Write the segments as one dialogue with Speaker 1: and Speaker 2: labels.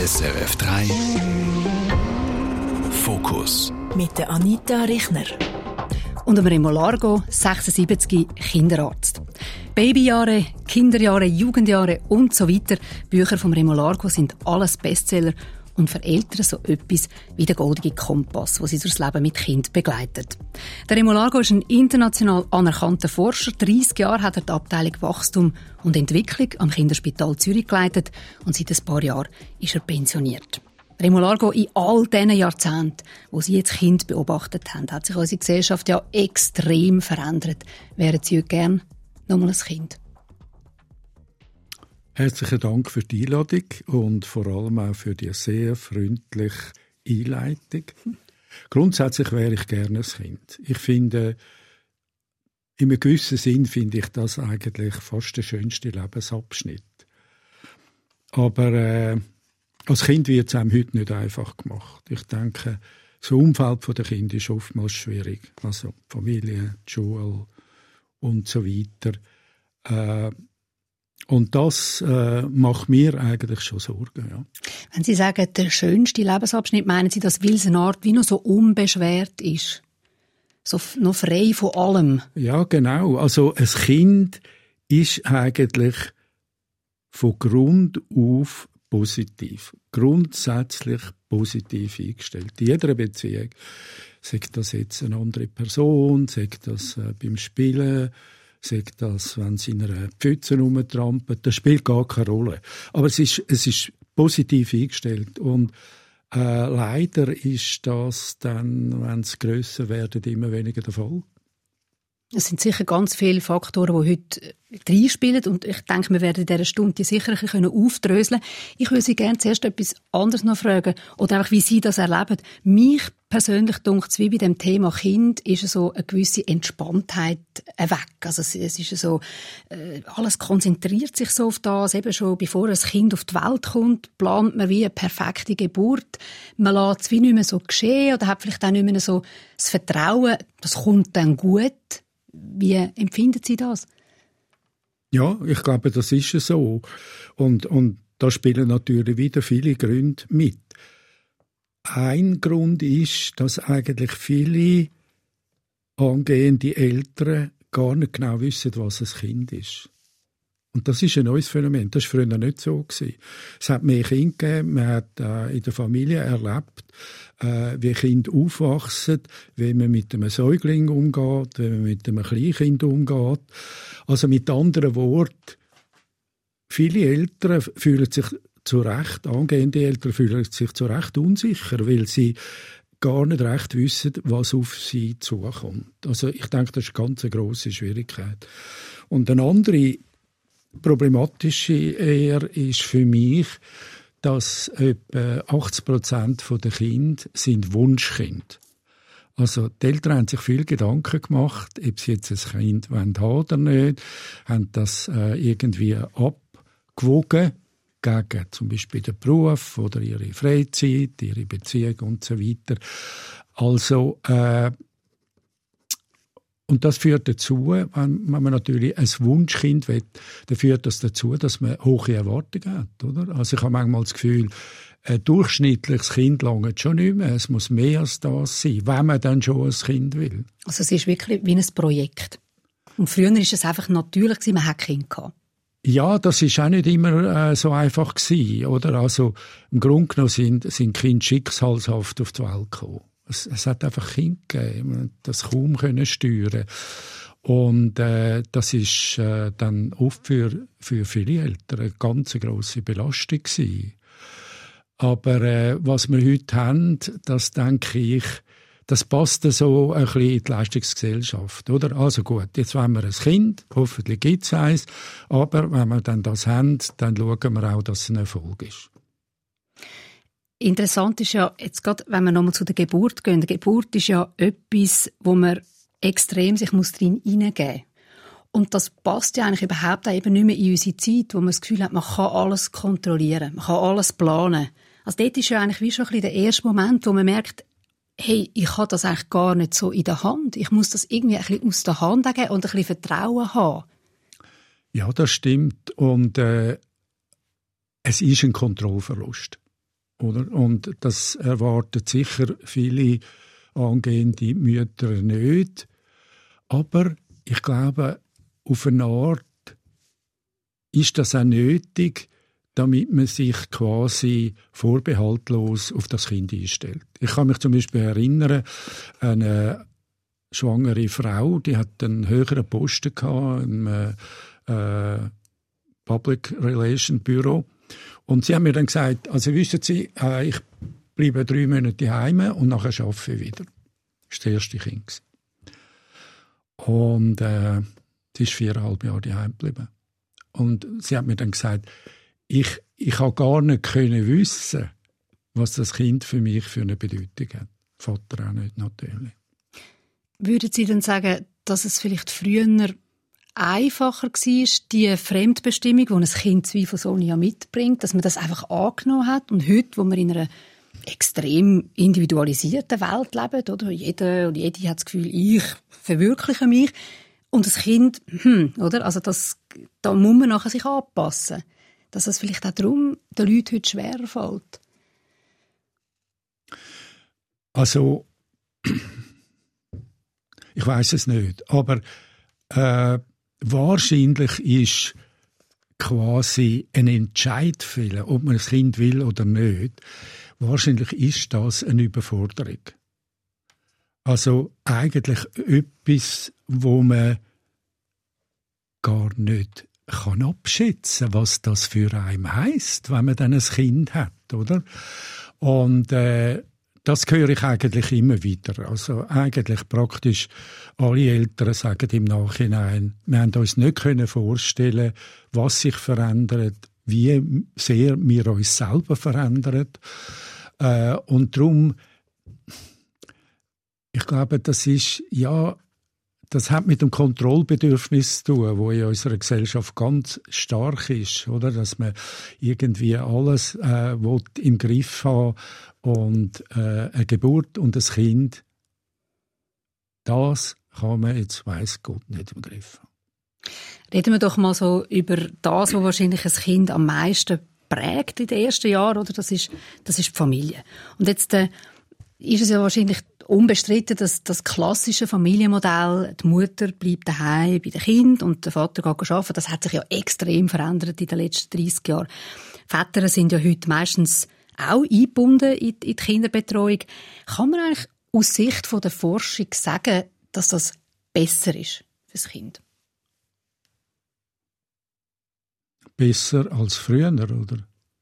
Speaker 1: SRF 3 Fokus
Speaker 2: mit der Anita Richner
Speaker 3: und dem Remo Largo, 76, Kinderarzt. Babyjahre, Kinderjahre, Jugendjahre und so weiter. Bücher vom Remo Largo sind alles Bestseller und für Eltern so etwas wie der goldige Kompass, wo sie durchs Leben mit Kind begleitet. Der Remo Largo ist ein international anerkannter Forscher. 30 Jahre hat er die Abteilung Wachstum und Entwicklung am Kinderspital Zürich geleitet und seit ein paar Jahren ist er pensioniert. Remo Largo, in all diesen Jahrzehnten, wo Sie jetzt Kind beobachtet haben, hat sich unsere Gesellschaft ja extrem verändert. Wären Sie heute gern nochmal ein Kind?
Speaker 4: Herzlichen Dank für die Einladung und vor allem auch für die sehr freundliche Einleitung. Grundsätzlich wäre ich gerne ein Kind. Ich finde, in einem gewissen Sinn finde ich das eigentlich fast der schönste Lebensabschnitt. Aber äh, als Kind wird es einem heute nicht einfach gemacht. Ich denke, das Umfeld der Kinder ist oftmals schwierig. Also Familie, Schule und so weiter. Äh, und das äh, macht mir eigentlich schon Sorgen. Ja.
Speaker 3: Wenn Sie sagen, der schönste Lebensabschnitt, meinen Sie, dass weil es eine Art wie noch so unbeschwert ist? So noch frei von allem?
Speaker 4: Ja, genau. Also ein Kind ist eigentlich von Grund auf positiv, grundsätzlich positiv eingestellt. In jeder Beziehung. Sagt das jetzt eine andere Person, sagt das äh, beim Spielen, sagt das, wenn sie in einer Pfütze rumtrampelt, das spielt gar keine Rolle. Aber es ist, es ist positiv eingestellt und äh, leider ist das dann, wenn es grösser werden, immer weniger der Fall.
Speaker 3: Es sind sicher ganz viele Faktoren, die heute reinspielen und ich denke, wir werden in dieser Stunde sicher ein bisschen aufdröseln Ich würde Sie gerne zuerst etwas anderes noch fragen oder einfach, wie Sie das erleben. Mich persönlich dunkt wie bei dem Thema Kind ist so eine gewisse Entspanntheit weg. Also es, es ist so, äh, alles konzentriert sich so auf das. Eben schon bevor ein Kind auf die Welt kommt, plant man wie eine perfekte Geburt. Man lässt es wie nicht mehr so geschehen oder hat vielleicht auch nicht mehr so das Vertrauen, das kommt dann gut wie empfinden Sie das?
Speaker 4: Ja, ich glaube, das ist so. Und, und da spielen natürlich wieder viele Gründe mit. Ein Grund ist, dass eigentlich viele angehende Eltern gar nicht genau wissen, was ein Kind ist. Und das ist ein neues Phänomen. Das war früher nicht so. Gewesen. Es hat mehr Kinder gegeben. Man hat äh, in der Familie erlebt, äh, wie Kinder aufwachsen, wie man mit einem Säugling umgeht, wie man mit einem Kleinkind umgeht. Also mit anderen Worten, viele Eltern fühlen sich zu Recht, angehende Eltern fühlen sich zu Recht unsicher, weil sie gar nicht recht wissen, was auf sie zukommt. Also ich denke, das ist eine ganz grosse Schwierigkeit. Und eine andere problematische eher ist für mich, dass etwa 80 Prozent der Kinder sind Wunschkind. Also die Eltern haben sich viel Gedanken gemacht, ob sie jetzt ein Kind haben oder nicht, haben das äh, irgendwie abgewogen gegen zum Beispiel den Beruf oder ihre Freizeit, ihre Beziehung und so weiter. Also äh, und das führt dazu, wenn, man natürlich ein Wunschkind will, dann führt das dazu, dass man hohe Erwartungen hat, oder? Also ich habe manchmal das Gefühl, ein durchschnittliches Kind langt schon nicht mehr. Es muss mehr als das sein, wenn man dann schon ein Kind will.
Speaker 3: Also es ist wirklich wie ein Projekt. Und früher war es einfach natürlich, man hat Kind gehabt.
Speaker 4: Ja, das ist auch nicht immer äh, so einfach gewesen, oder? Also im Grunde genommen sind, sind Kinder schicksalshaft auf die Welt gekommen. Es, es hat einfach Kinder gegeben, das kaum können steuern. Und äh, das ist äh, dann oft für, für viele Eltern eine ganz grosse Belastung gewesen. Aber äh, was wir heute haben, das denke ich, das passt so ein bisschen in die Leistungsgesellschaft, oder? Also gut, jetzt haben wir ein Kind, hoffentlich gibt es eins, aber wenn wir dann das haben, dann schauen wir auch, dass es ein Erfolg ist.
Speaker 3: Interessant ist ja, jetzt gerade, wenn wir nochmal zu der Geburt gehen, die Geburt ist ja etwas, wo man extrem sich muss drin hineingeben und das passt ja eigentlich überhaupt auch eben nicht mehr in unsere Zeit, wo man das Gefühl hat, man kann alles kontrollieren, man kann alles planen. Also dort ist ja eigentlich wie schon ein der erste Moment, wo man merkt, hey, ich habe das eigentlich gar nicht so in der Hand. Ich muss das irgendwie ein bisschen aus der Hand geben und ein bisschen Vertrauen haben.
Speaker 4: Ja, das stimmt. Und äh, es ist ein Kontrollverlust. Oder? Und das erwarten sicher viele angehende Mütter nicht. Aber ich glaube, auf eine Art ist das auch nötig, damit man sich quasi vorbehaltlos auf das Kind einstellt. Ich kann mich zum Beispiel erinnern, eine schwangere Frau, die hat einen höheren Posten gehabt im äh, Public Relation Büro und sie haben mir dann gesagt, also wissen Sie, äh, ich bleibe drei Monate heim und nachher arbeite ich wieder. Das war das erste Kind. Und äh, sie ist viereinhalb Jahre daheim geblieben. Und sie hat mir dann gesagt, ich, ich habe gar nicht können wissen, was das Kind für mich für eine Bedeutung hat. Vater auch nicht, natürlich.
Speaker 3: Würden Sie dann sagen, dass es vielleicht früher einfacher war, die Fremdbestimmung, die ein Kind zweifelsohne ja mitbringt, dass man das einfach angenommen hat und heute, wo wir in einer extrem individualisierten Welt leben, oder? Jeder und jede hat das Gefühl, ich verwirkliche mich. Und das Kind, hm, oder? Also das, da muss man nachher sich anpassen dass es vielleicht auch darum den Leuten heute schwerer fällt?
Speaker 4: Also, ich weiß es nicht, aber äh, wahrscheinlich ist quasi ein Entscheid fehlen, ob man ein Kind will oder nicht. Wahrscheinlich ist das eine Überforderung. Also eigentlich etwas, wo man gar nicht kann abschätzen, was das für einen heißt, wenn man dann ein Kind hat, oder? Und äh, das höre ich eigentlich immer wieder. Also eigentlich praktisch alle Eltern sagen im Nachhinein, wir haben uns nicht können vorstellen, was sich verändert, wie sehr wir uns selber verändern. Äh, und darum, ich glaube, das ist ja das hat mit dem Kontrollbedürfnis zu tun, wo in unserer Gesellschaft ganz stark ist, oder? Dass man irgendwie alles äh, im Griff haben und äh, eine Geburt und ein Kind, das kann man jetzt weiß Gott nicht im Griff haben.
Speaker 3: Reden wir doch mal so über das, was wahrscheinlich ein Kind am meisten prägt in den ersten Jahren, oder? Das ist, das ist die Familie. Und jetzt äh, ist es ja wahrscheinlich unbestritten, dass das klassische Familienmodell, die Mutter bleibt daheim bei den Kind und der Vater geht arbeiten, das hat sich ja extrem verändert in den letzten 30 Jahren. Väter sind ja heute meistens auch eingebunden in die Kinderbetreuung. Kann man eigentlich aus Sicht von der Forschung sagen, dass das besser ist für das Kind?
Speaker 4: Besser als früher, oder?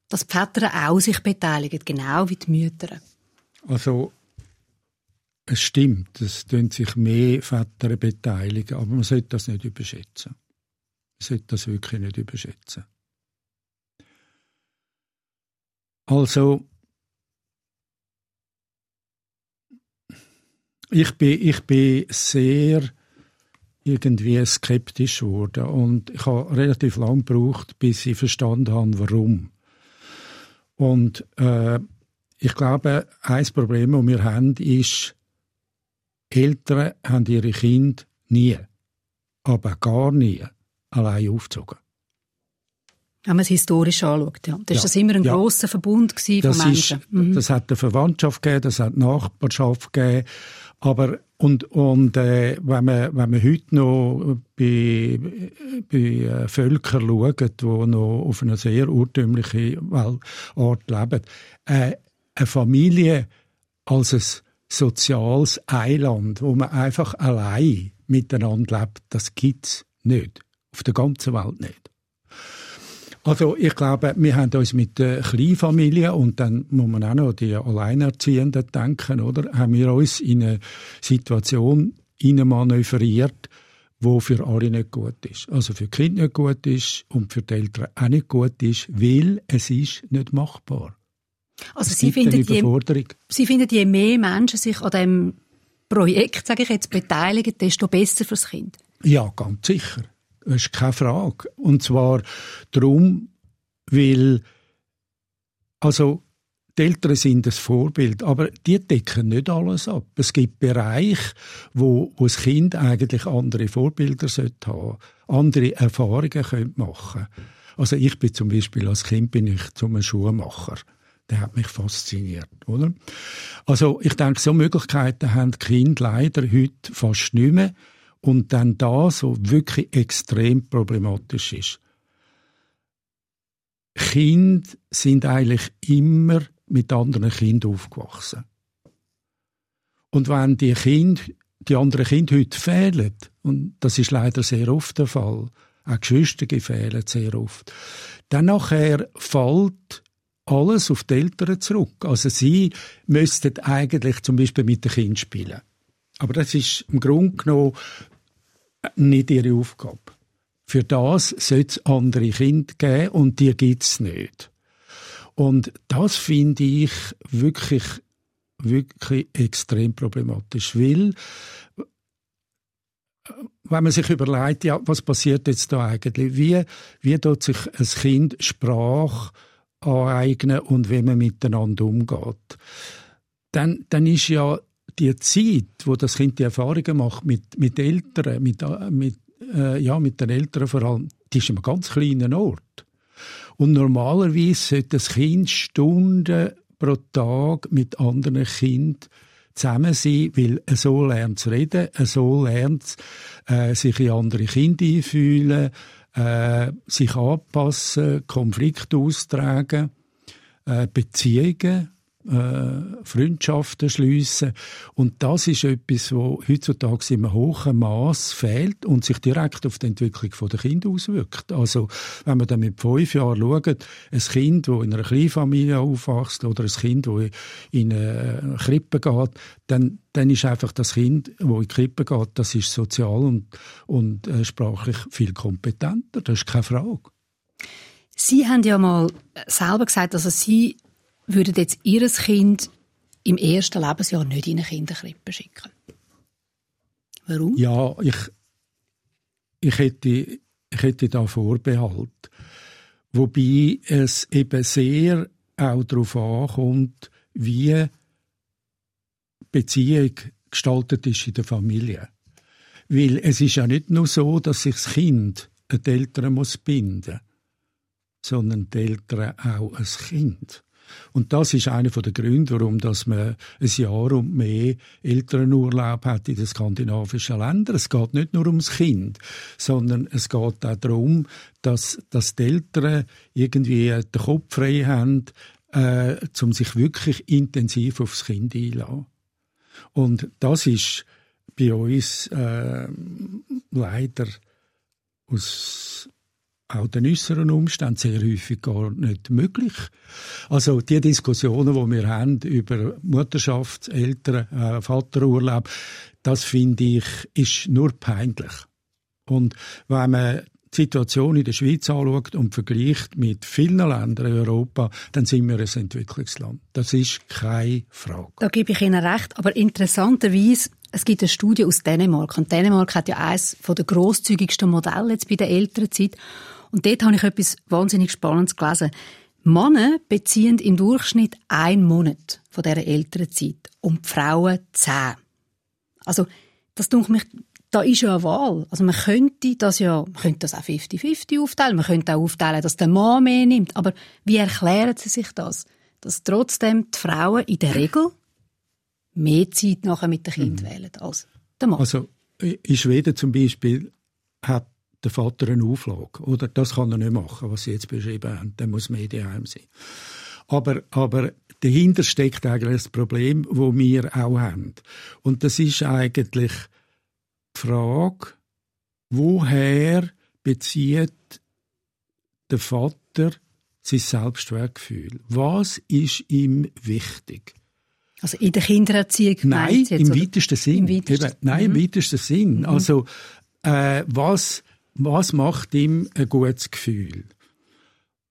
Speaker 3: Dass die Väter auch sich beteiligen, genau wie die Mütter.
Speaker 4: Also es stimmt, es tun sich mehr Väter beteiligen, aber man sollte das nicht überschätzen. Man sollte das wirklich nicht überschätzen. Also, ich bin, ich bin sehr irgendwie skeptisch geworden und ich habe relativ lange gebraucht, bis ich verstanden habe, warum. Und äh, ich glaube, ein Problem, das wir haben, ist, Eltern haben ihre Kinder nie, aber gar nie, allein aufgezogen.
Speaker 3: Wenn man es historisch anschaut, ja. Das ja. das immer ein ja. grosser Verbund von das Menschen.
Speaker 4: Ist, mhm. Das hat eine Verwandtschaft gegeben, das hat Nachbarschaft gegeben, aber und, und äh, wenn, man, wenn man heute noch bei, bei äh, Völkern schaut, die noch auf einer sehr urtümlichen Art leben, äh, eine Familie als ein soziales Eiland, wo man einfach allein miteinander lebt, das gibt's nicht. Auf der ganzen Welt nicht. Also ich glaube, wir haben uns mit der Kleinfamilie und dann muss man auch noch die Alleinerziehenden denken, oder? Haben wir uns in eine Situation manövriert, wo für alle nicht gut ist. Also für die Kinder nicht gut ist und für die Eltern auch nicht gut ist, weil es ist nicht machbar.
Speaker 3: Also Sie finden, je, Sie finden, je mehr Menschen sich an dem Projekt, sage ich jetzt, beteiligen, desto besser fürs Kind?
Speaker 4: Ja, ganz sicher. Das ist keine Frage. Und zwar darum, weil also die Eltern sind das Vorbild, aber die decken nicht alles ab. Es gibt Bereiche, wo, wo das Kind eigentlich andere Vorbilder sollte haben, andere Erfahrungen könnte machen. Also ich bin zum Beispiel als Kind bin ich zum Schuhmacher der hat mich fasziniert, oder? Also ich denke, so Möglichkeiten haben die Kinder leider heute fast nicht mehr. Und dann da so wirklich extrem problematisch ist. Kinder sind eigentlich immer mit anderen Kindern aufgewachsen. Und wenn die Kinder, die anderen Kinder heute fehlen, und das ist leider sehr oft der Fall, auch Geschwister fehlen sehr oft, dann nachher fällt alles auf die Eltern zurück. Also sie müssten eigentlich zum Beispiel mit den Kindern spielen. Aber das ist im Grunde genommen nicht ihre Aufgabe. Für das sollte es andere Kinder geben und die gibt es nicht. Und das finde ich wirklich, wirklich extrem problematisch, weil wenn man sich überlegt, ja, was passiert jetzt da eigentlich? Wie, wie tut sich ein Kind Sprache aneignen und wie man miteinander umgeht? Dann, dann ist ja die Zeit, wo das Kind die Erfahrungen macht mit, mit Eltern, mit, mit, äh, ja, mit den Eltern vor allem, die ist in einem ganz kleinen Ort. Und normalerweise sollte das Kind Stunden pro Tag mit anderen Kindern zusammen sein, weil so lernt es reden, so lernt äh, sich in andere Kinder einfühlen, äh, sich anpassen, Konflikte austragen, äh, Beziehungen äh, Freundschaften schliessen. Und das ist etwas, wo heutzutage in einem hohen Maß fehlt und sich direkt auf die Entwicklung der Kinder auswirkt. Also, wenn man dann mit fünf Jahren schaut, ein Kind, das in einer Kleinfamilie aufwächst oder ein Kind, das in eine Krippe geht, dann, dann ist einfach das Kind, das in die Krippe geht, das ist sozial und, und äh, sprachlich viel kompetenter. Das ist keine Frage.
Speaker 3: Sie haben ja mal selber gesagt, dass Sie würden jetzt Ihr Kind im ersten Lebensjahr nicht in eine Kinderkrippe schicken? Warum?
Speaker 4: Ja, ich, ich, hätte, ich hätte da Vorbehalt. Wobei es eben sehr auch darauf ankommt, wie Beziehung gestaltet ist in der Familie. Weil es ist ja nicht nur so, dass sich das Kind an die Eltern muss binden sondern die Eltern auch ein Kind. Und das ist einer der Gründe, warum dass man ein Jahr und mehr Elternurlaub hat in den skandinavischen Ländern. Es geht nicht nur ums Kind, sondern es geht auch darum, dass, dass die Eltern irgendwie den Kopf frei haben, äh, um sich wirklich intensiv aufs Kind einzulassen. Und das ist bei uns äh, leider aus auch den äußeren Umständen sehr häufig gar nicht möglich. Also die Diskussionen, die wir haben über Mutterschaft, Eltern, äh, Vaterurlaub, das finde ich, ist nur peinlich. Und wenn man die Situation in der Schweiz anschaut und vergleicht mit vielen Ländern in Europa, dann sind wir ein Entwicklungsland. Das ist keine Frage.
Speaker 3: Da gebe ich Ihnen recht. Aber interessanterweise, es gibt eine Studie aus Dänemark. Und Dänemark hat ja eines der grosszügigsten Modelle jetzt bei der Elternzeit. Und dort habe ich etwas wahnsinnig Spannendes gelesen. Männer beziehen im Durchschnitt einen Monat von dieser Elternzeit und die Frauen zehn. Also, das denke mich, da ist ja eine Wahl. Also man könnte das ja, man könnte das auch 50-50 aufteilen. Man könnte auch aufteilen, dass der Mann mehr nimmt. Aber wie erklären Sie sich das? Dass trotzdem die Frauen in der Regel mehr Zeit nachher mit dem Kind mhm. wählen als der Mann.
Speaker 4: Also in Schweden zum Beispiel hat der Vater eine Auflage. Oder das kann er nicht machen, was Sie jetzt beschrieben haben. Dann muss Medienheim sein. Aber, aber dahinter steckt eigentlich das Problem, wo wir auch haben. Und das ist eigentlich die Frage, woher bezieht der Vater sein Selbstwertgefühl? Was ist ihm wichtig?
Speaker 3: Also in der Kindererziehung?
Speaker 4: Nein, im weitesten Sinn. Im weitesten. Eben, nein, mhm. im weitesten Sinn. Also äh, was was macht ihm ein gutes Gefühl?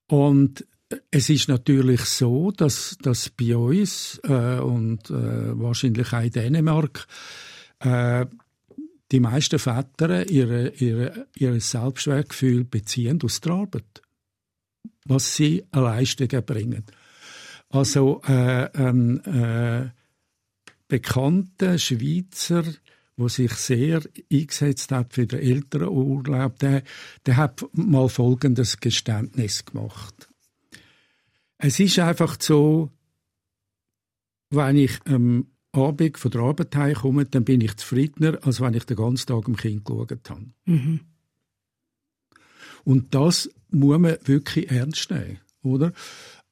Speaker 4: Und es ist natürlich so, dass, dass bei uns äh, und äh, wahrscheinlich auch in Dänemark äh, die meisten Väter ihre, ihre, ihr Selbstwertgefühl beziehen aus der Arbeit, was sie an Leistungen bringen. Also äh, ein äh, bekannter Schweizer wo sich sehr eingesetzt hat für den Elternurlaub, der, der hat mal folgendes Geständnis gemacht. Es ist einfach so, wenn ich am Abend von der Arbeit heimkomme, dann bin ich zufriedener, als wenn ich den ganzen Tag dem Kind geschaut habe. Mhm. Und das muss man wirklich ernst nehmen, oder?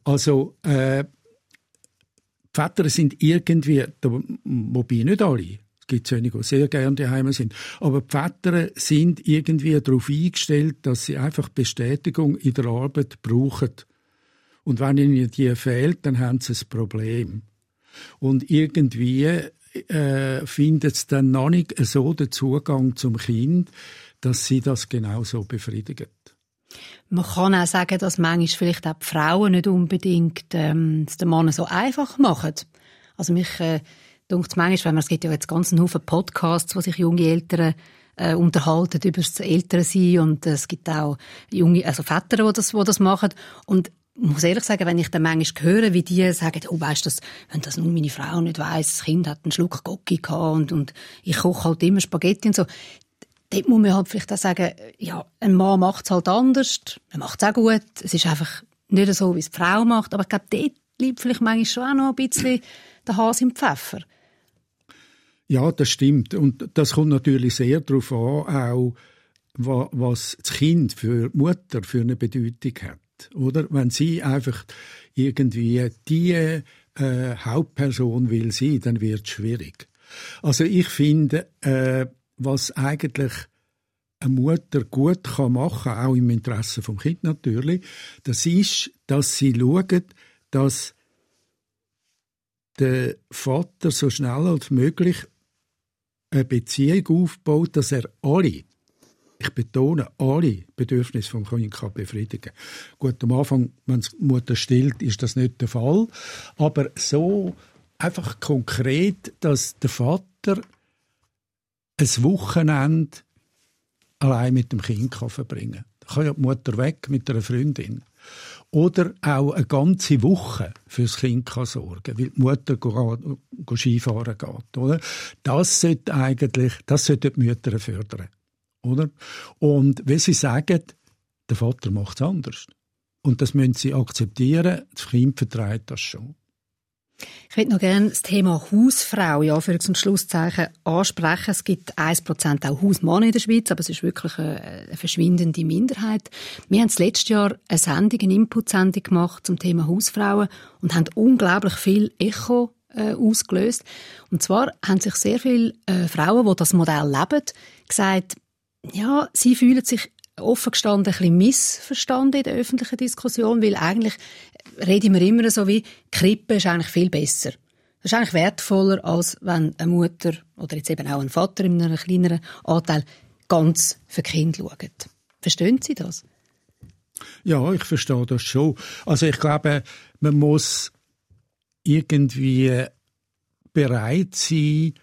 Speaker 4: Also, äh, die Väter sind irgendwie, wobei nicht alle, es gibt einige, die sehr gerne daheim sind, aber die Väter sind irgendwie darauf eingestellt, dass sie einfach Bestätigung in der Arbeit brauchen. Und wenn ihnen die fehlt, dann haben sie ein Problem. Und irgendwie äh, findet es dann noch nicht so den Zugang zum Kind, dass sie das genauso befriedigen.
Speaker 3: Man kann auch sagen, dass manchmal vielleicht auch die Frauen nicht unbedingt ähm, es den Mann so einfach machen. Also mich äh, dunkt manchmal, wenn man, es gibt ja jetzt ganz einen Haufen Podcasts, wo sich junge Eltern äh, unterhalten über das Elternsein und es gibt auch junge, also Väter, die das, das machen. Und ich muss ehrlich sagen, wenn ich dann manchmal höre, wie die sagen, oh, weißt du, wenn das nun meine Frau nicht weiss, das Kind hat einen Schluck Gocki gehabt und, und ich koche halt immer Spaghetti und so, dort muss man halt vielleicht auch sagen, ja, ein Mann macht es halt anders, er macht es auch gut, es ist einfach nicht so, wie es die Frau macht, aber ich glaube, dort liegt vielleicht manchmal schon auch noch ein bisschen der Hase im Pfeffer.
Speaker 4: Ja, das stimmt. Und das kommt natürlich sehr darauf an, auch was das Kind für die Mutter für eine Bedeutung hat. Oder? Wenn sie einfach irgendwie die äh, Hauptperson will sein, dann wird es schwierig. Also ich finde, äh, was eigentlich eine Mutter gut kann machen auch im Interesse vom Kind natürlich, das ist, dass sie schaut, dass der Vater so schnell als möglich eine Beziehung aufbaut, dass er alle, ich betone, alle Bedürfnisse vom Kind kann befriedigen Gut, am Anfang, wenn die Mutter stillt, ist das nicht der Fall, aber so einfach konkret, dass der Vater ein Wochenende allein mit dem Kind kann verbringen kann. Da kann ja die Mutter weg mit einer Freundin. Oder auch eine ganze Woche fürs Kind kann sorgen, weil die Mutter go, go Skifahren geht. Oder? Das sollte eigentlich, das sollten die Mütter fördern. Oder? Und wenn sie sagen, der Vater macht es anders. Und das müssen sie akzeptieren, das Kind vertreibt das schon.
Speaker 3: Ich würde noch gerne das Thema Hausfrau ja, für zum Schlusszeichen ansprechen. Es gibt 1% auch Hausmann in der Schweiz, aber es ist wirklich eine, eine verschwindende Minderheit. Wir haben letztes Jahr eine Sendung, eine Input-Sendung gemacht zum Thema Hausfrauen und haben unglaublich viel Echo äh, ausgelöst. Und zwar haben sich sehr viele äh, Frauen, die das Modell leben, gesagt, ja, sie fühlen sich offen gestanden ein bisschen missverstanden in der öffentlichen Diskussion, weil eigentlich reden wir immer so wie, Krippe ist eigentlich viel besser. Das ist eigentlich wertvoller, als wenn eine Mutter oder jetzt eben auch ein Vater in einem kleineren Anteil ganz für Kind schaut. Verstehen Sie das?
Speaker 4: Ja, ich verstehe das schon. Also ich glaube, man muss irgendwie bereit sein,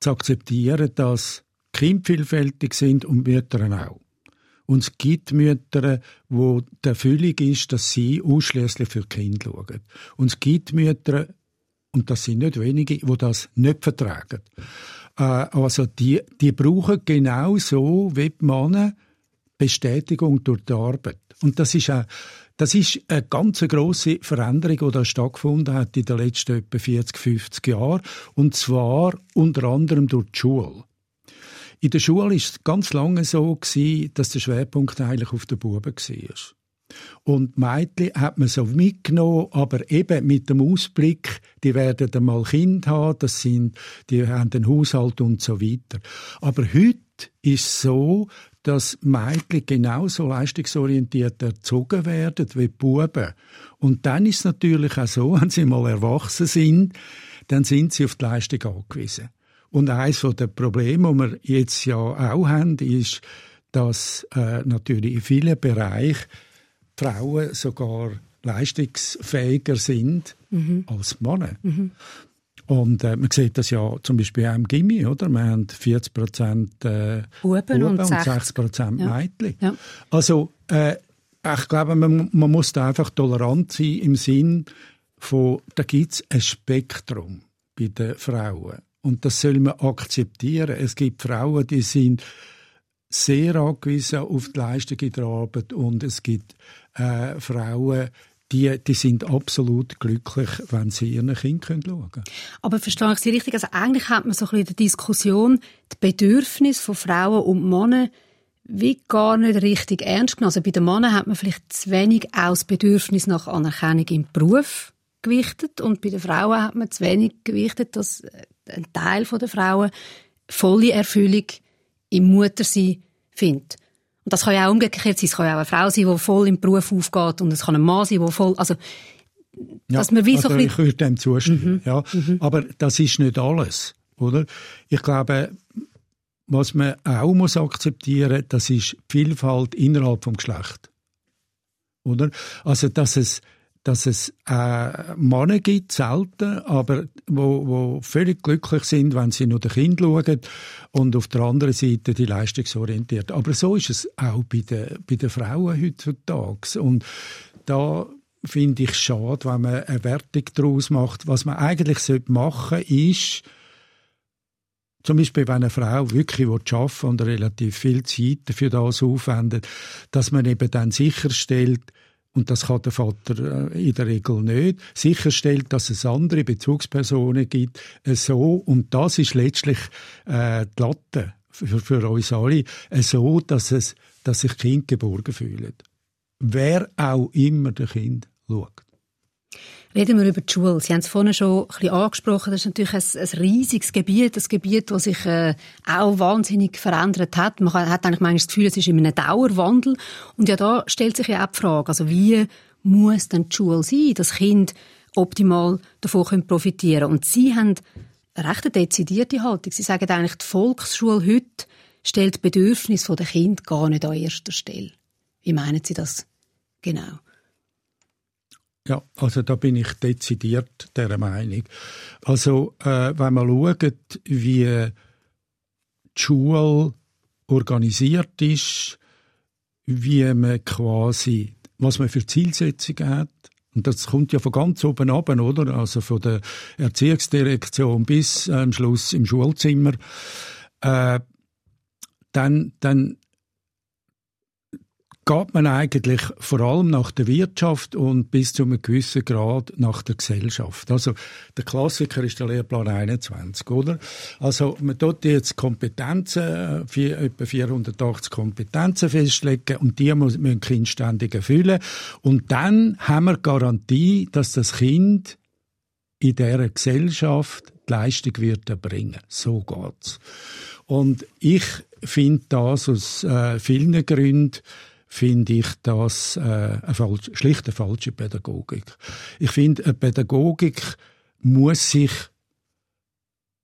Speaker 4: zu akzeptieren, dass Kinder vielfältig sind und Mütter auch. Und es gibt Mütter, wo der Erfüllung ist, dass sie ausschließlich für Kinder schauen. Und es gibt Mütter, und das sind nicht wenige, wo das nicht vertragen. Äh, also die, die brauchen genauso wie die Männer Bestätigung durch die Arbeit. Und das ist eine, das ist eine ganz grosse Veränderung, die da stattgefunden hat in den letzten etwa 40, 50 Jahren. Und zwar unter anderem durch die Schule. In der Schule ist es ganz lange so gewesen, dass der Schwerpunkt eigentlich auf den Buben war. Und Mädchen hat man so mitgenommen, aber eben mit dem Ausblick, die werden einmal Kind haben, das sind, die haben den Haushalt und so weiter. Aber heute ist es so, dass Mädchen genauso leistungsorientiert erzogen werden wie Buben. Und dann ist es natürlich auch so, wenn sie mal erwachsen sind, dann sind sie auf die Leistung angewiesen. Und eines der Probleme, die wir jetzt ja auch haben, ist, dass äh, natürlich in vielen Bereichen Frauen sogar leistungsfähiger sind mhm. als Männer. Mhm. Und äh, man sieht das ja zum Beispiel auch im Gimmi, oder? Wir haben 40 Prozent äh,
Speaker 3: Buben und,
Speaker 4: und 60 Prozent ja. Mädchen. Ja. Also äh, ich glaube, man, man muss da einfach tolerant sein im Sinn von, da gibt es ein Spektrum bei den Frauen. Und das soll man akzeptieren. Es gibt Frauen, die sind sehr angewiesen auf die Leistung in der Arbeit und es gibt äh, Frauen, die, die sind absolut glücklich, wenn sie ihren Kind schauen können.
Speaker 3: Aber verstehe ich Sie richtig? Also eigentlich hat man so ein bisschen die Diskussion, die Bedürfnisse von Frauen und Männern wie gar nicht richtig ernst genommen. Also bei den Männern hat man vielleicht zu wenig aus Bedürfnis nach Anerkennung im Beruf gewichtet und bei den Frauen hat man zu wenig gewichtet, dass ein Teil der Frauen volle Erfüllung im Muttersein findet. Und das kann ja auch umgekehrt sein. Es kann ja auch eine Frau sein, die voll im Beruf aufgeht und es kann ein Mann sein, der voll, also,
Speaker 4: dass ja, man wie also so ein ich würde dem zustimmen, mhm. ja. Mhm. Aber das ist nicht alles, oder? Ich glaube, was man auch muss akzeptieren, das ist Vielfalt innerhalb vom Geschlecht, oder? Also, dass es dass es äh, Männer gibt, selten, aber wo, wo völlig glücklich sind, wenn sie nur den Kind schauen und auf der anderen Seite die leistungsorientiert. Aber so ist es auch bei den, bei den Frauen heutzutage. Und da finde ich schade, wenn man eine Wertung daraus macht. Was man eigentlich machen sollte, ist, zum Beispiel, wenn eine Frau wirklich arbeiten und relativ viel Zeit für das aufwendet, dass man eben dann sicherstellt, und das kann der Vater äh, in der Regel nicht, sicherstellt, dass es andere Bezugspersonen gibt, äh, so, und das ist letztlich äh, die Latte für, für uns alle, äh, so, dass, es, dass sich Kind geborgen fühlen. Wer auch immer das Kind schaut.
Speaker 3: Reden wir über die Schule. Sie haben es vorhin schon ein bisschen angesprochen. Das ist natürlich ein, ein riesiges Gebiet, ein Gebiet, das sich äh, auch wahnsinnig verändert hat. Man hat eigentlich manchmal das Gefühl, es ist in einem Dauerwandel. Und ja, da stellt sich ja auch die Frage, also wie muss denn die Schule sein, dass Kind optimal davon profitieren können. Und Sie haben eine recht dezidierte Haltung. Sie sagen eigentlich, die Volksschule heute stellt die Bedürfnisse der Kind gar nicht an erster Stelle. Wie meinen Sie das genau?
Speaker 4: Ja, also da bin ich dezidiert der Meinung. Also äh, wenn man schaut, wie die Schule organisiert ist, wie man quasi, was man für Zielsetzungen hat, und das kommt ja von ganz oben ab, oder? Also von der Erziehungsdirektion bis äh, am Schluss im Schulzimmer. Äh, dann, dann geht man eigentlich vor allem nach der Wirtschaft und bis zu einem gewissen Grad nach der Gesellschaft. Also der Klassiker ist der Lehrplan 21, oder? Also man tut jetzt Kompetenzen, vier, etwa 480 Kompetenzen festlegen und die müssen ein Kind ständig erfüllen. Und dann haben wir Garantie, dass das Kind in dieser Gesellschaft die Leistung wird erbringen. So geht's. Und ich finde das aus äh, vielen Gründen finde ich das äh, eine falsch, schlicht eine falsche Pädagogik. Ich finde, eine Pädagogik muss sich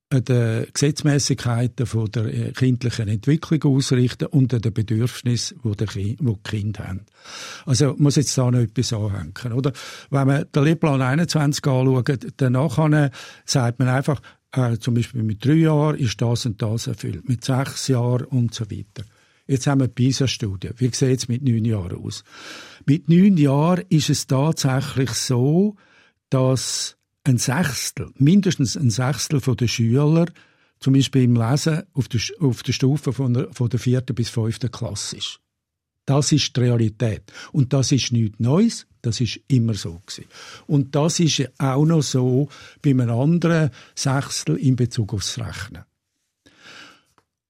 Speaker 4: an den Gesetzmäßigkeiten der äh, kindlichen Entwicklung ausrichten und an den Bedürfnissen, die, die Kinder haben. Also muss jetzt da noch etwas anhängen, oder? Wenn man den Lehrplan 21 anschaut, danach sagt man einfach, äh, zum Beispiel mit drei Jahren ist das und das erfüllt, mit sechs Jahren und so weiter. Jetzt haben wir die PISA-Studie. Wie sieht es mit neun Jahren aus? Mit neun Jahren ist es tatsächlich so, dass ein Sechstel, mindestens ein Sechstel der Schüler zum Beispiel im Lesen auf der, auf der Stufe von der, von der vierten bis fünften Klasse ist. Das ist die Realität. Und das ist nichts Neues. Das ist immer so gewesen. Und das ist auch noch so bei einem anderen Sechstel in Bezug aufs Rechnen.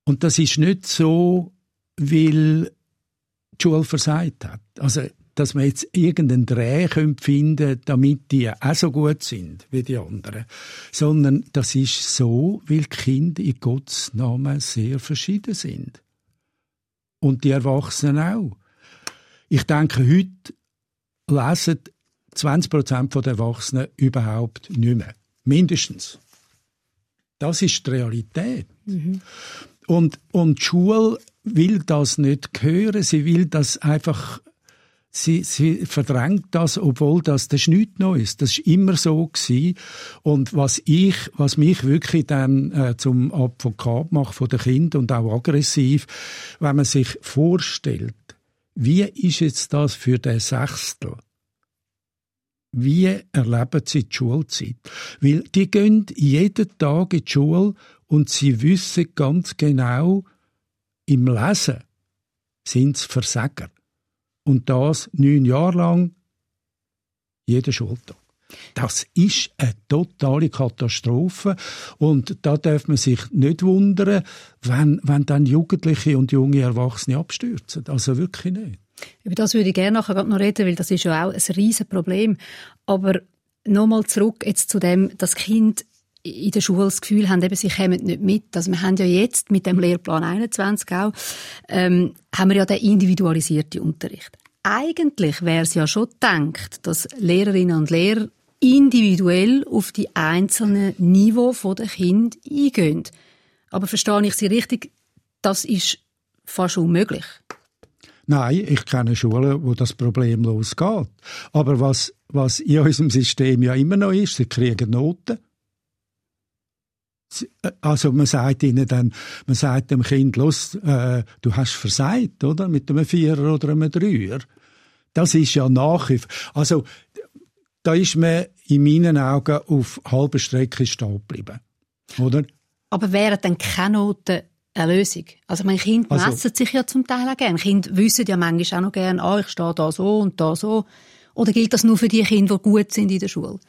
Speaker 4: Und das ist nicht so, weil die Schule versagt hat. Also, dass man jetzt irgendeinen Dreh finden damit die auch so gut sind wie die anderen. Sondern das ist so, weil die Kinder in Gottes Namen sehr verschieden sind. Und die Erwachsenen auch. Ich denke, heute lesen 20 Prozent der Erwachsenen überhaupt nicht mehr. Mindestens. Das ist die Realität. Mhm. Und, und die Schule will das nicht hören. Sie will das einfach Sie, sie verdrängt das, obwohl das, das ist nichts Neues. Das ist immer so gewesen. Und was ich, was mich wirklich dann äh, zum Advokat macht von den Kindern und auch aggressiv, wenn man sich vorstellt, wie ist jetzt das für den Sechstel? Wie erleben sie die Schulzeit? Weil die gehen jeden Tag in die Schule und sie wissen ganz genau, im Lesen sind sie Versager. Und das neun Jahre lang Jeden Schultag. Das ist eine totale Katastrophe. Und da darf man sich nicht wundern, wenn, wenn dann Jugendliche und junge Erwachsene abstürzen. Also wirklich nicht.
Speaker 3: Über das würde ich gerne nachher noch reden, weil das ist ja auch ein riesen Problem. Aber nochmal zurück jetzt zu dem, dass Kind in der Schule das Gefühl haben, eben, sie kommen nicht mit. Also wir haben ja jetzt mit dem Lehrplan 21 auch, ähm, haben wir ja den individualisierten Unterricht. Eigentlich wäre es ja schon gedacht, dass Lehrerinnen und Lehrer individuell auf die einzelnen Niveau der Kind eingehen. Aber verstehe ich Sie richtig, das ist fast unmöglich.
Speaker 4: Nein, ich kenne Schulen, wo das problemlos geht. Aber was, was in unserem System ja immer noch ist, sie kriegen Noten. Äh, also man sagt ihnen dann, man sagt dem Kind, los, äh, du hast versagt, oder? Mit einem Vierer oder einem Dreier. Das ist ja Nachhilfe. Also da ist man in meinen Augen auf halber Strecke stehen geblieben. Oder?
Speaker 3: Aber wären dann keine Noten eine Lösung? Also mein Kind also, messen sich ja zum Teil auch gerne. Kinder wissen ja manchmal auch noch gerne, ah, ich stehe da so und da so. Oder gilt das nur für die Kinder, die gut sind in der Schule?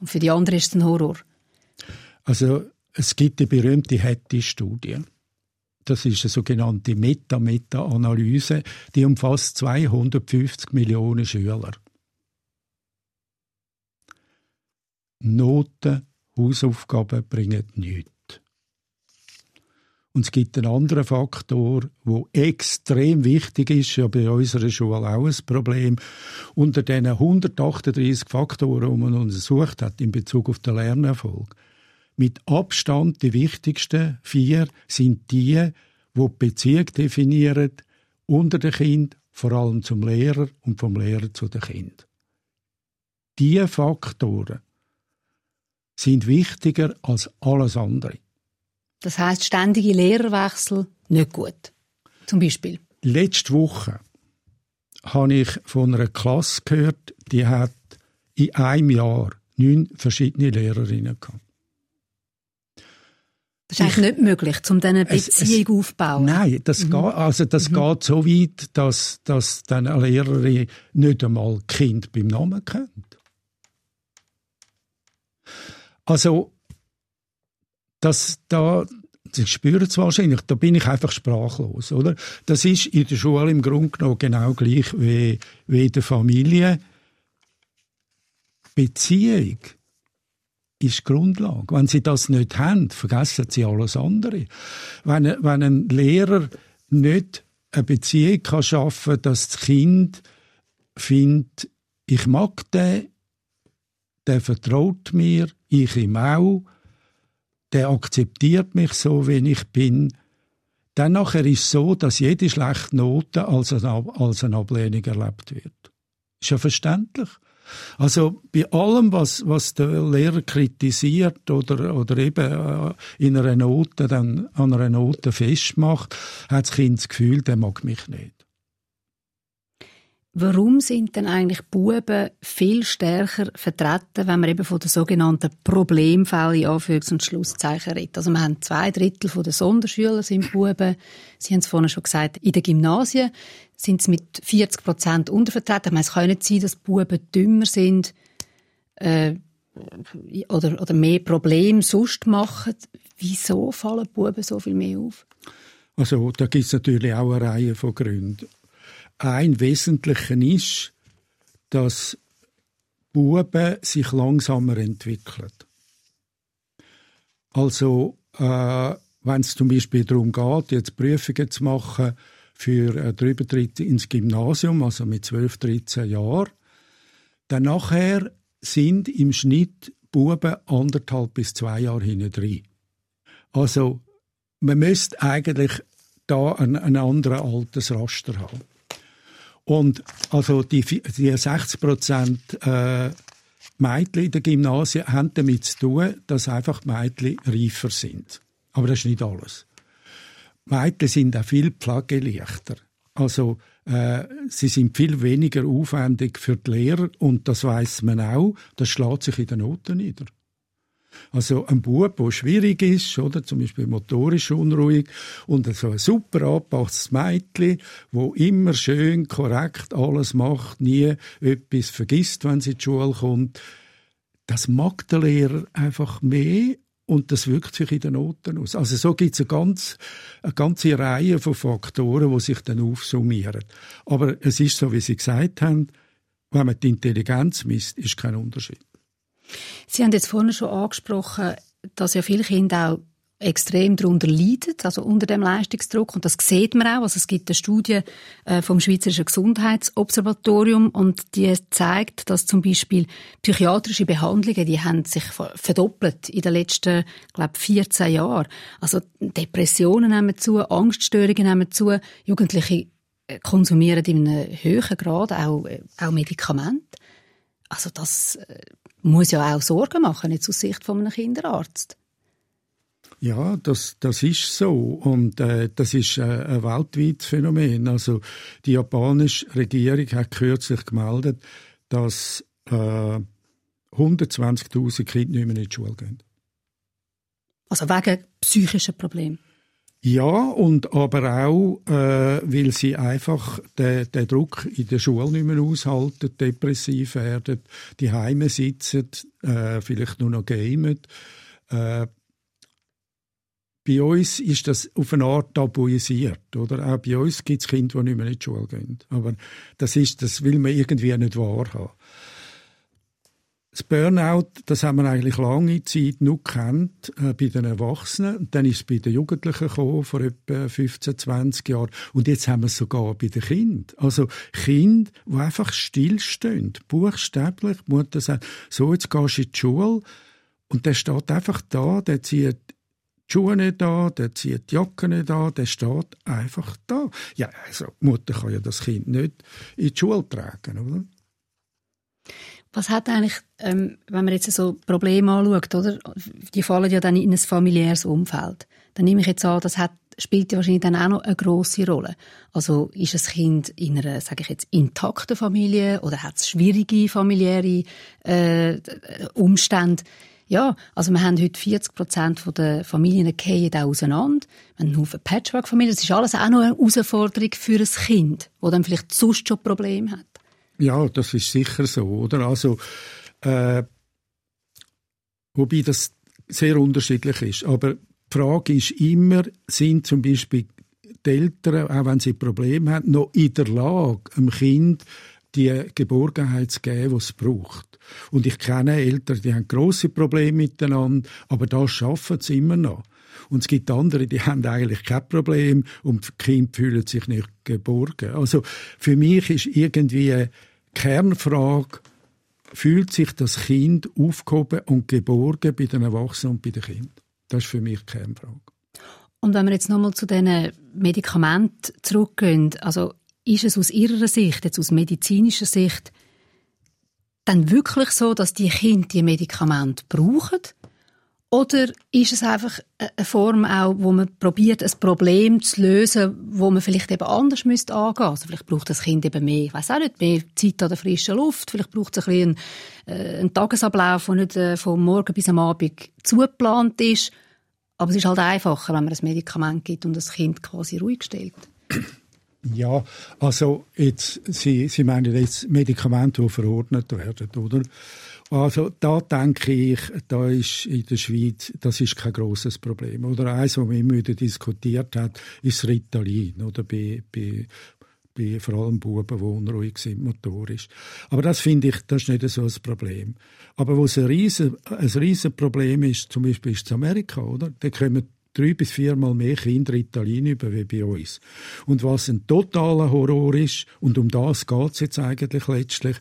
Speaker 3: Und für die anderen ist es ein Horror?
Speaker 4: Also es gibt die berühmte Hattie-Studie. Das ist eine sogenannte Meta-Meta-Analyse, die umfasst 250 Millionen Schüler. Noten, Hausaufgaben bringen nichts. Und es gibt einen anderen Faktor, der extrem wichtig ist, ja bei unserer Schule auch ein Problem. Unter den 138 Faktoren, die man untersucht hat in Bezug auf den Lernerfolg, mit Abstand die wichtigsten vier sind die, wo die Beziehung definieren unter den Kind, vor allem zum Lehrer und vom Lehrer zu den Kind. Diese Faktoren sind wichtiger als alles andere.
Speaker 3: Das heißt ständige Lehrerwechsel nicht gut. Zum Beispiel.
Speaker 4: Letzte Woche habe ich von einer Klasse gehört, die hat in einem Jahr neun verschiedene Lehrerinnen gehabt.
Speaker 3: Das ist eigentlich nicht möglich, um diese Beziehung es, es, aufzubauen.
Speaker 4: Nein, das, mhm. geht, also das mhm. geht so weit, dass, dass dann eine Lehrerin nicht einmal Kind beim Namen kennt. Also, das da, Sie spüren es wahrscheinlich, da bin ich einfach sprachlos, oder? Das ist in der Schule im Grunde genommen genau gleich wie, wie in der Familie. Beziehung ist die Grundlage. Wenn Sie das nicht haben, vergessen Sie alles andere. Wenn, wenn ein Lehrer nicht eine Beziehung kann schaffen kann, dass das Kind findet, ich mag den, der vertraut mir, ich ihm auch, der akzeptiert mich so, wie ich bin. Dann nachher ist es so, dass jede schlechte Note als eine, als eine Ablehnung erlebt wird. Ist ja verständlich. Also bei allem, was, was der Lehrer kritisiert oder, oder eben äh, in einer Note dann an einer Note festmacht, hat das Kind das Gefühl, der mag mich nicht.
Speaker 3: Warum sind denn eigentlich Buben viel stärker vertreten, wenn man eben von den sogenannten Problemfällen in Anführungs- und Schlusszeichen redet? Also wir haben zwei Drittel der Sonderschüler sind Buben. Sie haben es vorhin schon gesagt, in den Gymnasien sind es mit 40 Prozent untervertreten. Ich meine, es kann nicht sein, dass Buben dümmer sind äh, oder, oder mehr Probleme sonst machen. Wieso fallen Buben so viel mehr auf?
Speaker 4: Also da gibt es natürlich auch eine Reihe von Gründen. Ein wesentlicher ist, dass Buben sich langsamer entwickeln. Also, äh, wenn es zum Beispiel darum geht, jetzt Prüfungen zu machen für äh, den ins Gymnasium, also mit 12, 13 Jahren, dann nachher sind im Schnitt Buben anderthalb bis zwei Jahre hinten drin. Also, man müsste eigentlich da einen, einen anderen Altersraster haben. Und also die, die 60 Prozent äh, Mädchen in den Gymnasien haben damit zu tun, dass einfach Mädchen reifer sind. Aber das ist nicht alles. Mädchen sind auch viel pflegeleichter. Also äh, sie sind viel weniger aufwendig für die Lehrer und das weiß man auch. Das schlägt sich in den Noten nieder. Also ein Bub, der schwierig ist, oder zum Beispiel motorisch unruhig, und so ein super angepastes Mädchen, wo immer schön korrekt alles macht, nie etwas vergisst, wenn sie die Schule kommt, das mag der Lehrer einfach mehr und das wirkt sich in den Noten aus. Also so gibt es eine, ganz, eine ganze Reihe von Faktoren, die sich dann aufsummieren. Aber es ist so, wie Sie gesagt haben, wenn man die Intelligenz misst, ist kein Unterschied.
Speaker 3: Sie haben jetzt vorhin schon angesprochen, dass ja viele Kinder auch extrem darunter leiden, also unter dem Leistungsdruck. Und das sieht man auch. Also es gibt eine Studie äh, vom Schweizerischen Gesundheitsobservatorium und die zeigt, dass zum Beispiel psychiatrische Behandlungen, die haben sich verdoppelt in den letzten, glaube 14 Jahren. Also Depressionen nehmen zu, Angststörungen nehmen zu, Jugendliche äh, konsumieren in einem höheren Grad auch, äh, auch Medikamente. Also das muss ja auch Sorgen machen, jetzt aus Sicht von einem Kinderarzt.
Speaker 4: Ja, das, das ist so. Und äh, das ist äh, ein weltweites Phänomen. Also die japanische Regierung hat kürzlich gemeldet, dass äh, 120.000 Kinder nicht mehr in die Schule gehen.
Speaker 3: Also wegen psychischen Problemen?
Speaker 4: Ja, und aber auch, äh, weil sie einfach den, den Druck in der Schule nicht mehr aushalten, depressiv werden, die Heime sitzen, äh, vielleicht nur noch gamen. Äh, bei uns ist das auf eine Art tabuisiert, oder? Auch bei uns gibt es Kinder, die nicht mehr in die Schule gehen. Aber das ist, das will man irgendwie nicht wahrhaben. Das Burnout, das haben wir eigentlich lange Zeit nur kennt äh, bei den Erwachsenen. Und dann ist es bei den Jugendlichen gekommen, vor etwa 15, 20 Jahren. Und jetzt haben wir es sogar bei den Kindern. Also Kinder, die einfach stillstehen, buchstäblich. Die Mutter sagt, so, jetzt gehst du in die Schule. Und der steht einfach da, der zieht die Schuhe nicht an, der zieht die Jacke nicht an, der steht einfach da. Ja, also die Mutter kann ja das Kind nicht in die Schule tragen, oder?
Speaker 3: Was hat eigentlich, ähm, wenn man jetzt so Probleme anschaut, oder? Die fallen ja dann in ein familiäres Umfeld. Dann nehme ich jetzt an, das hat, spielt ja wahrscheinlich dann auch noch eine grosse Rolle. Also ist ein Kind in einer, sage ich jetzt, intakten Familie oder hat es schwierige familiäre äh, Umstände? Ja, also wir haben heute 40 Prozent der Familien gehen da auseinander. Wir haben Haufen Patchwork-Familien. Das ist alles auch noch eine Herausforderung für ein Kind, das dann vielleicht sonst schon Probleme hat.
Speaker 4: Ja, das ist sicher so, oder? Also, äh, wobei das sehr unterschiedlich ist. Aber die Frage ist immer, sind zum Beispiel die Eltern, auch wenn sie Probleme haben, noch in der Lage, einem Kind die Geborgenheit zu geben, die es braucht. Und ich kenne Eltern, die haben grosse Probleme miteinander, aber da schaffen sie immer noch. Und es gibt andere, die haben eigentlich kein Problem und die Kinder fühlen sich nicht geborgen. Also für mich ist irgendwie eine Kernfrage, fühlt sich das Kind aufgehoben und geborgen bei den Erwachsenen und bei den Kindern? Das ist für mich die Kernfrage.
Speaker 3: Und wenn wir jetzt nochmal zu diesen Medikamenten zurückgehen, also ist es aus Ihrer Sicht, jetzt aus medizinischer Sicht, dann wirklich so, dass die Kinder die Medikamente brauchen? Oder ist es einfach eine Form auch, wo man probiert, ein Problem zu lösen, wo man vielleicht eben anders müsste angehen? Also vielleicht braucht das Kind eben mehr, ich weiß auch nicht, mehr Zeit an der frischen Luft. Vielleicht braucht es ein bisschen einen, äh, einen Tagesablauf, der nicht äh, vom Morgen bis am Abend zugeplant ist. Aber es ist halt einfacher, wenn man ein Medikament gibt und das Kind quasi ruhig stellt.
Speaker 4: Ja, also jetzt, Sie, Sie meinen jetzt Medikamente, die verordnet werden, oder? Also da denke ich, da ist in der Schweiz, das ist kein großes Problem. Oder eins, was man immer wieder diskutiert hat, ist Ritalin, oder bei, bei, bei vor allem Buben, die unruhig sind, motorisch. Aber das finde ich, das ist nicht so ein Problem. Aber wo es ein riesen, ein riesen Problem ist, zum Beispiel ist es Amerika, oder? Da kommen drei bis viermal mehr Kinder Italien über wie bei uns. Und was ein totaler Horror ist, und um das geht es jetzt eigentlich letztlich,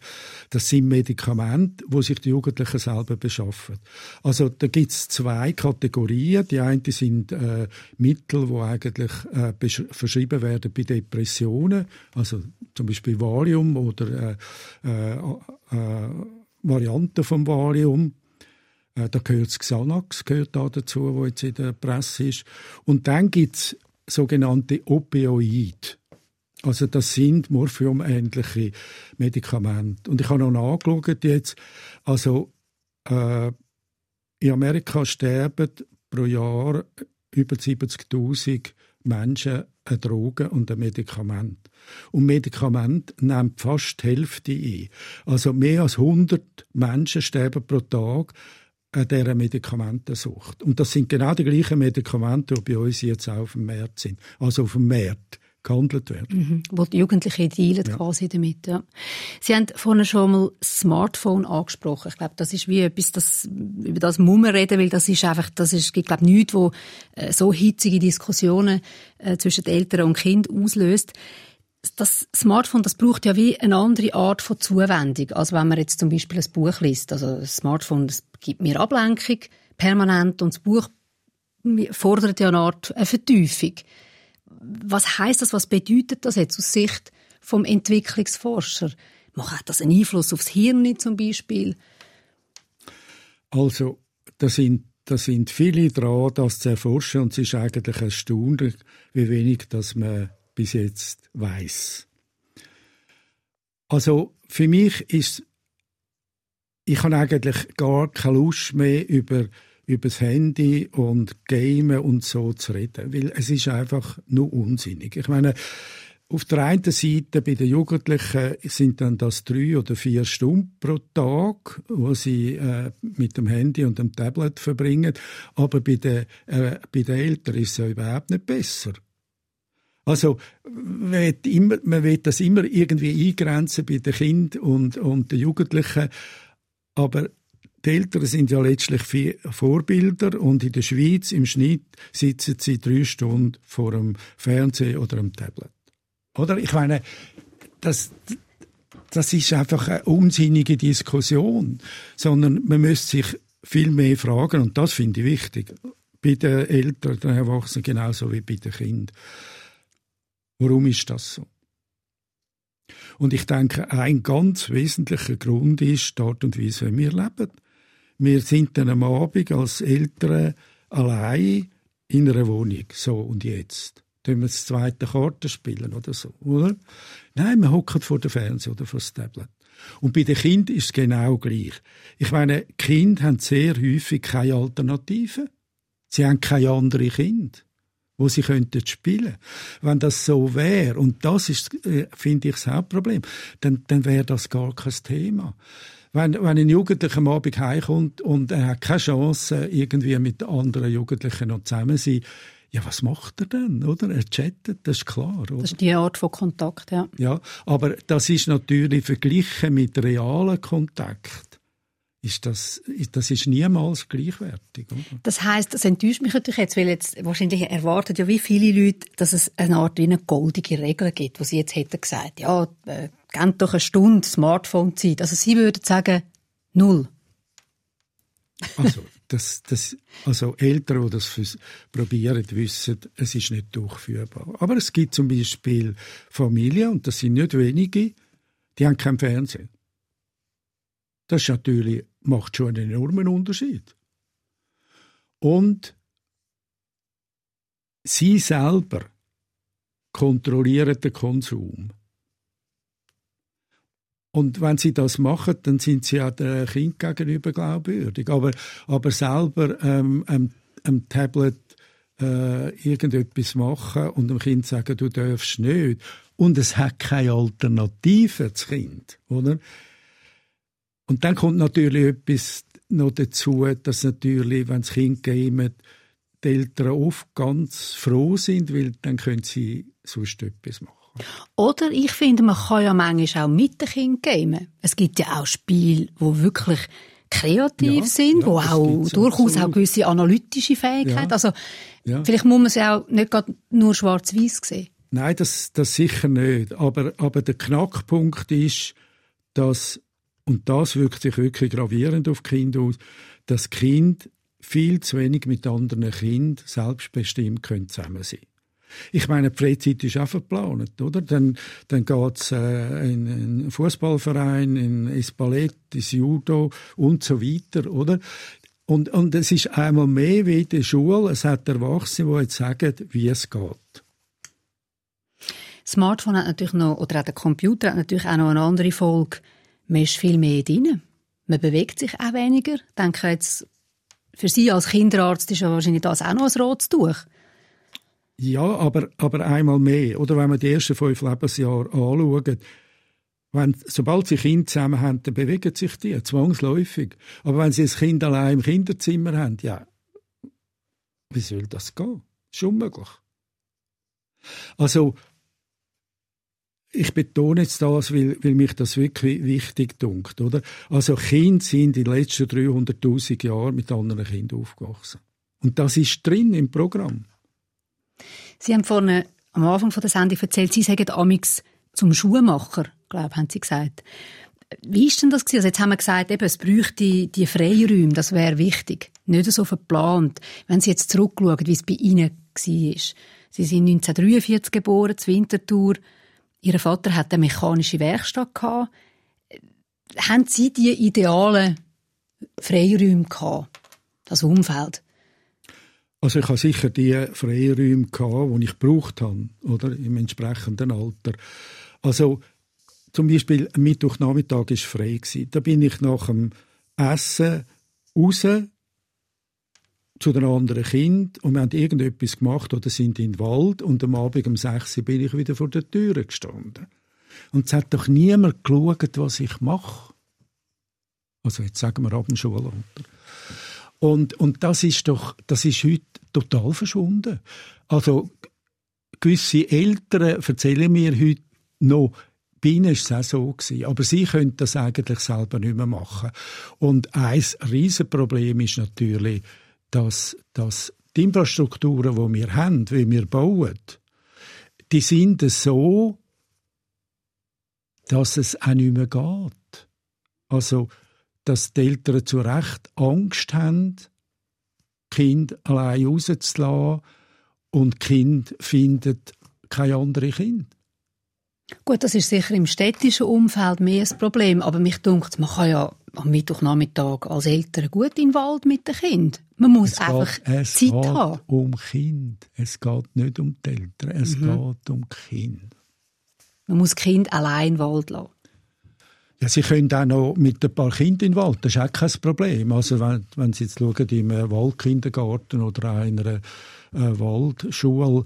Speaker 4: das sind Medikamente, wo sich die Jugendlichen selber beschaffen. Also da gibt es zwei Kategorien. Die eine sind äh, Mittel, wo eigentlich äh, verschrieben werden bei Depressionen, also zum Beispiel Valium oder äh, äh, äh Varianten vom Valium äh, da gehört das Xanax gehört da dazu, wo jetzt in der Presse ist. Und dann gibt es sogenannte Opioide. Also das sind morphiumähnliche Medikamente. Und ich habe noch nachgeschaut jetzt, also äh, in Amerika sterben pro Jahr über 70.000 Menschen an Drogen und an Medikament. Und Medikament nimmt fast die Hälfte ein. Also mehr als 100 Menschen sterben pro Tag dieser Medikamentensucht. Und das sind genau die gleichen Medikamente, die bei uns jetzt auch auf dem Markt sind. Also auf dem Markt gehandelt werden.
Speaker 3: Mhm. Wo die Jugendlichen dealen ja. quasi damit. Ja. Sie haben vorhin schon mal Smartphone angesprochen. Ich glaube, das ist wie etwas, das, über das muss man reden, weil das ist einfach, das ist, ich glaube, nichts, wo äh, so hitzige Diskussionen äh, zwischen Eltern und Kind auslöst. Das Smartphone, das braucht ja wie eine andere Art von Zuwendung, als wenn man jetzt zum Beispiel ein Buch liest. Also das Smartphone, das gibt mir Ablenkung permanent und das Buch fordert ja eine Art eine Vertiefung was heißt das? Was bedeutet das jetzt aus Sicht vom Entwicklungsforscher? Macht das einen Einfluss aufs Hirn zum Beispiel?
Speaker 4: Also, da sind, da sind viele dran, das zu erforschen und es ist eigentlich erstaunlich, wie wenig das man bis jetzt weiß. Also, für mich ist, ich habe eigentlich gar keine Lust mehr über über das Handy und Gamen und so zu reden, weil es ist einfach nur unsinnig. Ich meine, auf der einen Seite bei den Jugendlichen sind dann das drei oder vier Stunden pro Tag, wo sie äh, mit dem Handy und dem Tablet verbringen, aber bei den, äh, bei den Eltern ist es ja überhaupt nicht besser. Also man will, das immer irgendwie eingrenzen bei den Kindern und, und den Jugendlichen, aber die Eltern sind ja letztlich Vorbilder und in der Schweiz im Schnitt sitzen sie drei Stunden vor dem Fernseher oder dem Tablet. Oder? Ich meine, das, das ist einfach eine unsinnige Diskussion, sondern man müsste sich viel mehr fragen und das finde ich wichtig. Bei den Eltern, den Erwachsenen genauso wie bei den Kindern. Warum ist das so? Und ich denke, ein ganz wesentlicher Grund ist die Art und Weise, wie wir leben. Wir sind dann am Abend als Eltern allein in einer Wohnung. So, und jetzt? Tun wir das zweite Karte spielen oder so, oder? Nein, wir hocken vor dem Fernseher oder vor dem Tablet. Und bei den Kindern ist es genau gleich. Ich meine, Kinder haben sehr häufig keine Alternativen. Sie haben keine anderen Kinder, wo sie könnten spielen. Wenn das so wäre, und das ist, äh, finde ich, das Hauptproblem, dann, dann wäre das gar kein Thema wenn, wenn ein Jugendlicher am Abend heimkommt und er hat keine Chance, irgendwie mit anderen Jugendlichen noch zusammen zu sein, ja, was macht er denn, oder? Er chattet, das ist klar, oder?
Speaker 3: Das ist die Art von Kontakt, ja.
Speaker 4: Ja, aber das ist natürlich verglichen mit realen Kontakt ist das, das ist niemals gleichwertig. Oder?
Speaker 3: Das heißt, das enttäuscht mich natürlich jetzt, weil jetzt wahrscheinlich erwartet ja wie viele Leute, dass es eine Art wie eine goldige Regel gibt, wo sie jetzt hätten gesagt, ja, äh, gebt doch eine Stunde Smartphone-Zeit. Also sie würden sagen, null.
Speaker 4: Also, das, das, also Eltern, die das probieren, wissen, es ist nicht durchführbar. Aber es gibt zum Beispiel Familien, und das sind nicht wenige, die haben keinen Fernsehen. Das ist natürlich macht schon einen enormen Unterschied. Und sie selber kontrollieren den Konsum. Und wenn sie das machen, dann sind sie ja dem Kind gegenüber glaubwürdig. Aber, aber selber ähm, am, am Tablet äh, irgendetwas machen und dem Kind sagen, du darfst nicht. Und es hat keine Alternative, das Kind, oder? Und dann kommt natürlich etwas noch dazu, dass natürlich, wenn das Kind gamet, die Eltern oft ganz froh sind, weil dann können sie sonst etwas machen.
Speaker 3: Oder ich finde, man kann ja manchmal auch mit dem Kind gamen. Es gibt ja auch Spiele, wo wirklich kreativ ja, sind, ja, wo auch durchaus auch gewisse analytische Fähigkeit. Ja, also vielleicht muss man es ja auch nicht nur schwarz-weiß sehen.
Speaker 4: Nein, das, das sicher nicht. Aber, aber der Knackpunkt ist, dass und das wirkt sich wirklich gravierend auf Kind aus, dass Kind viel zu wenig mit anderen Kindern selbstbestimmt können zusammen sein ich meine, die Freizeit ist auch verplant, oder? Dann, dann geht's äh, in einen Fußballverein, in ins Ballett, ins Judo und so weiter, oder? Und, und es ist einmal mehr wie in der Schule, es hat Erwachsene, die jetzt sagen, wie es geht.
Speaker 3: Smartphone hat natürlich noch, oder auch der Computer hat natürlich auch noch eine andere Folge man ist viel mehr drin. Man bewegt sich auch weniger. Ich denke jetzt für Sie als Kinderarzt ist ja wahrscheinlich das auch noch ein rotes Tuch.
Speaker 4: Ja, aber, aber einmal mehr. Oder wenn wir die ersten fünf Lebensjahre anschauen, wenn, sobald sie Kinder zusammen haben, dann bewegen sich die, zwangsläufig. Aber wenn sie ein Kind allein im Kinderzimmer haben, ja, wie soll das gehen? Das ist unmöglich. Also, ich betone jetzt das, weil, weil mich das wirklich wichtig dunkt, oder? Also, Kinder sind in den letzten 300.000 Jahren mit anderen Kindern aufgewachsen. Und das ist drin im Programm.
Speaker 3: Sie haben vorne am Anfang der Sendung erzählt, Sie sagen amix zum Schuhmacher, glaube haben Sie gesagt. Wie ist denn das? Also jetzt haben wir gesagt, eben, es bräuchte die Freiräume, das wäre wichtig. Nicht so verplant. Wenn Sie jetzt zurückschauen, wie es bei Ihnen war. Sie sind 1943 geboren, zu Winterthur. Ihr Vater hatte eine mechanische Werkstatt gehabt. Haben Sie die idealen Freiräume gehabt? Das Umfeld?
Speaker 4: Also ich habe sicher die Freiräume gehabt, die ich gebraucht habe, oder im entsprechenden Alter. Also zum Beispiel Mittwochnachmittag war frei. Da bin ich nach dem Essen raus zu den anderen Kindern und wir haben irgendetwas gemacht oder sind in den Wald und am Abend um 6 Uhr bin ich wieder vor der Tür gestanden. Und es hat doch niemand geschaut, was ich mache. Also jetzt sagen wir ab dem Schulalter. Und, und das ist doch, das ist heute total verschwunden. Also gewisse Eltern erzählen mir heute noch, bei war es auch so. Gewesen. Aber sie können das eigentlich selber nicht mehr machen. Und ein Riesenproblem ist natürlich, dass, dass die Infrastrukturen, die wir haben, wie wir bauen, die sind so, dass es auch nicht mehr geht. Also, dass die Eltern zu Recht Angst haben, Kind allein rauszulassen und Kind findet keine andere Kind.
Speaker 3: Gut, das ist sicher im städtischen Umfeld mehr ein Problem, aber mich dunkt, man kann ja am Mittwochnachmittag als Eltern gut in den Wald mit dem Kind. Man muss
Speaker 4: es
Speaker 3: einfach
Speaker 4: geht, es
Speaker 3: Zeit
Speaker 4: geht
Speaker 3: haben.
Speaker 4: um Kind. Es geht nicht um die Eltern, es
Speaker 3: Mhm.
Speaker 4: geht um Kind.
Speaker 3: Man muss Kind allein in den Wald lassen.
Speaker 4: Ja, Sie können auch noch mit ein paar Kindern in den Wald, das ist auch kein Problem. Also wenn, wenn Sie jetzt schauen, im Waldkindergarten oder auch in einer äh, Waldschule.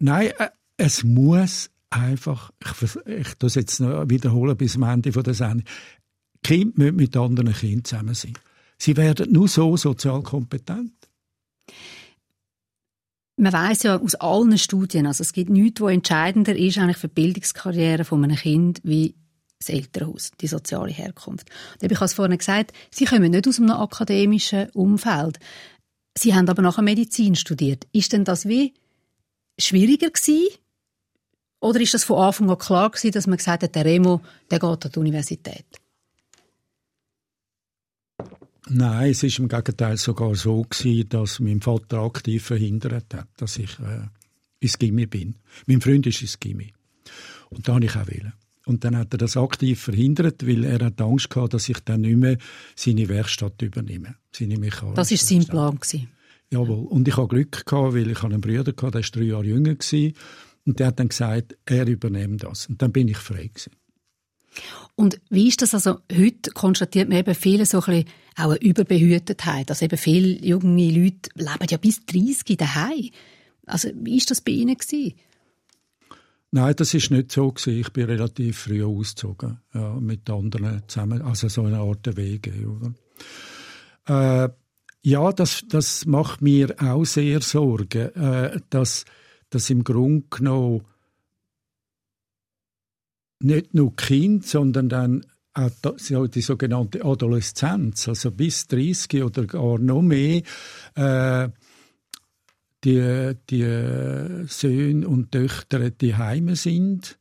Speaker 4: Nein, äh, es muss einfach, ich, ich das jetzt noch wiederholen bis zum Ende von der Sendung, Kinder müssen mit anderen Kindern zusammen sein. Sie werden nur so sozial kompetent.
Speaker 3: Man weiß ja aus allen Studien, also es gibt nichts, was entscheidender ist eigentlich für die Bildungskarriere von einem Kind wie das Elternhaus, die soziale Herkunft. Und ich habe es vorhin gesagt, Sie kommen nicht aus einem akademischen Umfeld. Sie haben aber nachher Medizin studiert. Ist denn das wie schwieriger gewesen? Oder ist das von Anfang an klar gewesen, dass man gesagt hat, der Remo, der geht an die Universität?
Speaker 4: Nein, es ist im Gegenteil sogar so gewesen, dass mein Vater aktiv verhindert hat, dass ich äh, ins Gimmi bin. Mein Freund ist ins Gimmi. Und da habe ich auch wählen. Und dann hat er das aktiv verhindert, weil er hat Angst gehabt, dass ich dann nicht mehr seine Werkstatt übernehme. Seine
Speaker 3: Das ist sein. Plan gewesen.
Speaker 4: Jawohl. Und ich habe Glück gehabt, weil ich einen Bruder hatte, der war drei Jahre jünger gewesen. Und der hat dann gesagt, er übernimmt das. Und dann bin ich frei gewesen.
Speaker 3: Und wie ist das also? Heute konstatiert man eben viele so ein bisschen auch eine Überbehütetheit. Also eben viele junge Leute leben ja bis 30 daheim. Also wie ist das bei Ihnen gewesen?
Speaker 4: Nein, das ist nicht so gewesen. Ich bin relativ früh ausgezogen, ja, mit anderen zusammen, also so eine Art Wege, oder? Äh, ja, das, das macht mir auch sehr Sorgen, äh, dass, dass im Grunde genommen nicht nur Kind, sondern dann auch die sogenannte Adoleszenz, also bis 30 oder gar noch mehr, äh, die, die Söhne und Töchter die Heime sind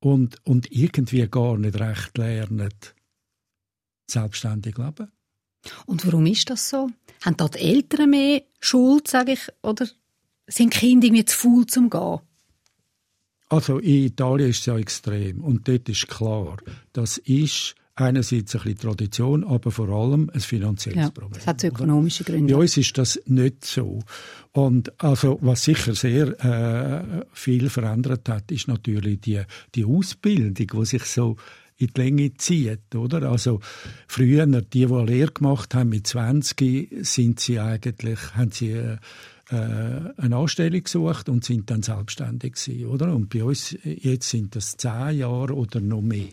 Speaker 4: und, und irgendwie gar nicht recht lernen, selbstständig leben.
Speaker 3: Und warum ist das so? Haben da die Eltern mehr Schuld, sage ich, oder sind Kinder irgendwie zu faul zum Gehen?
Speaker 4: Also in Italien ist es ja extrem und dort ist klar, das ist einerseits ein bisschen Tradition, aber vor allem ein finanzielles
Speaker 3: Ja,
Speaker 4: Problem.
Speaker 3: das hat so ökonomische Gründe.
Speaker 4: Bei uns ist das nicht so. Und also, was sicher sehr äh, viel verändert hat, ist natürlich die, die Ausbildung, die sich so in die Länge zieht, oder? Also früher, die, die eine Lehre gemacht haben mit 20, sind sie eigentlich, haben sie äh, eine Anstellung gesucht und sind dann selbstständig gewesen, oder? Und bei uns jetzt sind das zehn Jahre oder noch mehr.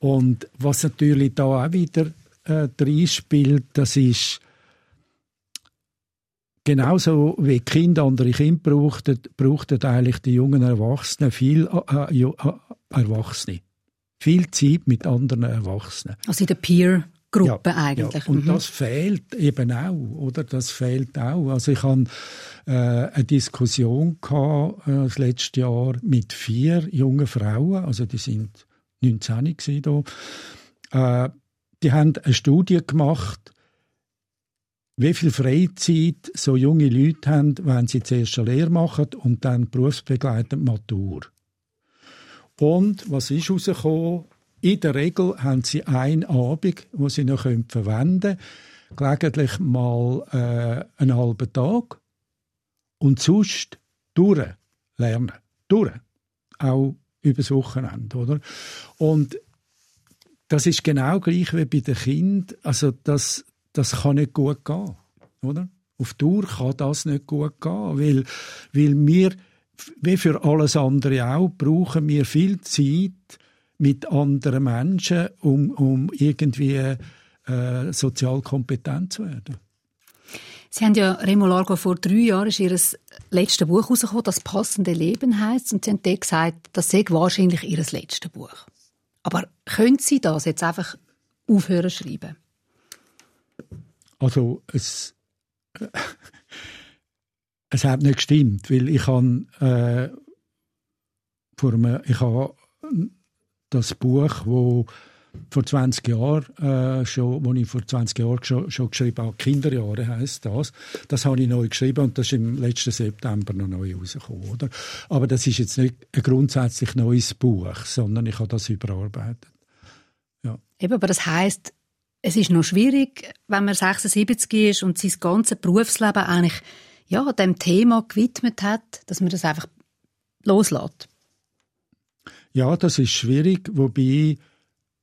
Speaker 4: Und was natürlich da auch wieder äh, drin spielt, das ist genauso wie Kinder andere Kinder brauchten, brauchten eigentlich die jungen Erwachsenen viel äh, äh, Erwachsene. Viel Zeit mit anderen Erwachsenen.
Speaker 3: Also in der Peer Gruppe ja, eigentlich.
Speaker 4: Ja. Und mhm. das fehlt eben auch, oder? Das fehlt auch. Also ich hatte äh, eine Diskussion gehabt, äh, das letzte Jahr mit vier jungen Frauen, also die sind 19 hier. Äh, die haben eine Studie gemacht, wie viel Freizeit so junge Leute haben, wenn sie zuerst eine Lehre machen und dann berufsbegleitend Matur. Und was ist herausgekommen? In der Regel haben sie einen Abend, wo sie noch verwenden können, gelegentlich mal äh, einen halben Tag und sonst durch lernen. Durch. Auch übers Wochenende, oder? Und das ist genau gleich wie bei den Kindern. Also das, das kann nicht gut gehen, oder? Auf Tour kann das nicht gut gehen, weil, weil wir, wie für alles andere auch, brauchen wir viel Zeit mit anderen Menschen, um, um irgendwie äh, sozial kompetent zu werden.
Speaker 3: Sie haben ja Remo Largo vor drei Jahren ist ihr letztes Buch herausgekommen, das passende Leben heißt, und Sie haben dort gesagt, das sei wahrscheinlich Ihr letztes Buch. Aber können Sie das jetzt einfach aufhören zu schreiben?
Speaker 4: Also es, es hat nicht gestimmt, weil ich habe äh, vor einem, ich habe das Buch, wo vor 20 Jahren äh, schon, wo ich vor 20 Jahren schon, schon geschrieben habe, Kinderjahre heißt das. Das habe ich neu geschrieben und das ist im letzten September noch neu rausgekommen, oder? Aber das ist jetzt nicht ein grundsätzlich neues Buch, sondern ich habe das überarbeitet.
Speaker 3: Ja. Eben, aber das heißt, es ist noch schwierig, wenn man 76 ist und sein ganzes Berufsleben eigentlich ja, dem Thema gewidmet hat, dass man das einfach loslässt.
Speaker 4: Ja, das ist schwierig, wobei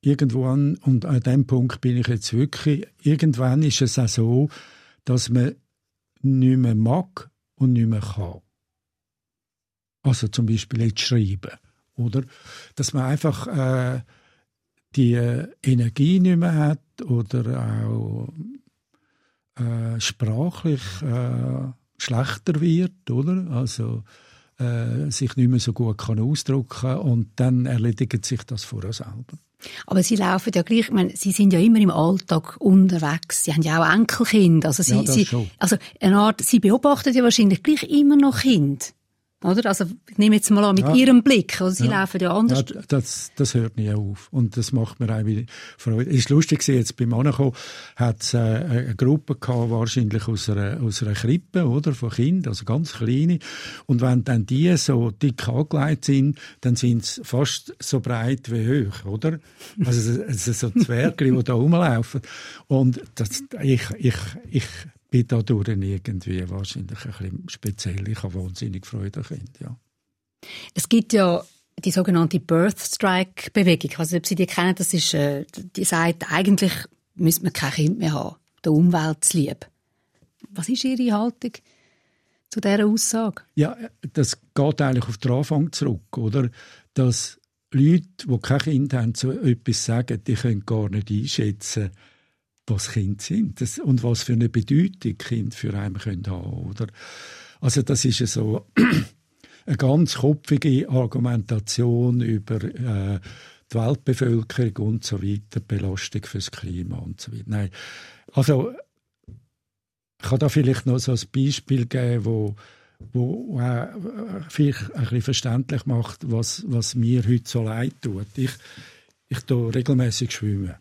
Speaker 4: irgendwann, und an dem Punkt bin ich jetzt wirklich, irgendwann ist es auch so, dass man nicht mehr mag und nicht mehr kann. Also zum Beispiel jetzt schreiben, oder? Dass man einfach äh, die Energie nicht mehr hat oder auch äh, sprachlich äh, schlechter wird, oder? Also äh, sich nicht mehr so gut kann ausdrücken und dann erledigt sich das vor selber.
Speaker 3: Aber Sie laufen ja gleich, ich meine, Sie sind ja immer im Alltag unterwegs. Sie haben ja auch Enkelkinder. Also Sie,
Speaker 4: ja,
Speaker 3: Sie, also eine Art, Sie beobachten ja wahrscheinlich gleich immer noch Kind. Oder? Also, ich nehme jetzt mal an, mit ja. Ihrem Blick. Also, Sie ja. laufen ja anders.
Speaker 4: Ja, das, das hört nie auf. Und das macht mir auch wieder Freude. Es ist lustig, jetzt beim Ankommen hat es äh, eine Gruppe gehabt, wahrscheinlich aus einer, aus einer Krippe, oder? Von Kindern, also ganz kleine. Und wenn dann die so dick angelegt sind, dann sind sie fast so breit wie hoch, oder? Also, es sind so Zwerge, die da rumlaufen. Und das, ich, ich, ich bin dadurch irgendwie wahrscheinlich ein bisschen speziell. Ich habe wahnsinnig Freude an Kindern, ja.
Speaker 3: Es gibt ja die sogenannte Birth Strike Bewegung. Also ob Sie die kennen, das ist, äh, die sagt, eigentlich müsste man kein Kind mehr haben, der Umwelt zu lieb. Was ist Ihre Haltung zu dieser Aussage?
Speaker 4: Ja, das geht eigentlich auf den Anfang zurück, oder? Dass Leute, die kein Kind haben, so etwas sagen, die können gar nicht einschätzen, was Kinder sind das, und was für eine Bedeutung Kinder für einen können haben oder also das ist so eine ganz kopfige Argumentation über äh, die Weltbevölkerung und so weiter, Belastung fürs Klima und so weiter. Nein, also ich kann da vielleicht noch so ein Beispiel geben, wo wo äh, vielleicht ein bisschen verständlich macht, was, was mir heute so leid tut. Ich, ich tue regelmäßig schwimmen.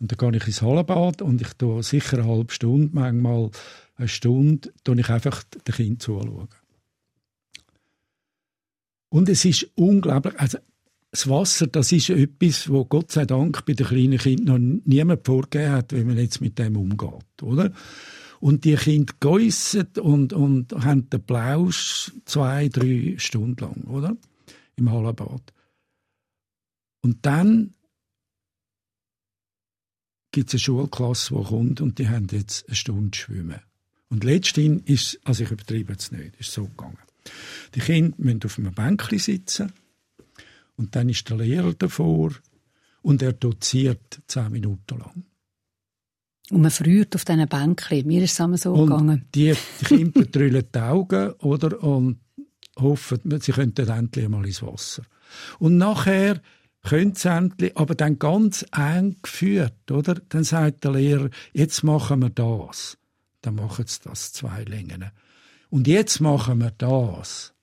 Speaker 4: Und dann gehe ich ins Hallenbad und ich tue sicher eine halbe Stunde, manchmal eine Stunde, tue ich einfach den Kind zuschauen. Und es ist unglaublich, also das Wasser, das ist etwas, wo Gott sei Dank bei den kleinen Kindern noch niemand vorgegeben hat, wie man jetzt mit dem umgeht, oder? Und die Kinder geissen und, und haben den Plausch zwei, drei Stunden lang, oder? Im Hallenbad. Und dann gibt es eine Schulklasse, die kommt und die haben jetzt eine Stunde Schwimmen. Und letztendlich ist, also ich übertreibe es nicht, ist so gegangen. Die Kinder müssen auf einem Bänkchen sitzen und dann ist der Lehrer davor und er doziert zehn Minuten lang.
Speaker 3: Und man friert auf diesen Bänkchen. Mir ist es so
Speaker 4: und
Speaker 3: gegangen.
Speaker 4: Die, die Kinder drüllen die Augen oder, und hoffen, sie könnten endlich mal ins Wasser. Und nachher endlich, aber dann ganz eng geführt, oder? Dann sagt der Lehrer, jetzt machen wir das. Dann machen sie das zwei Längen. Und jetzt machen wir das.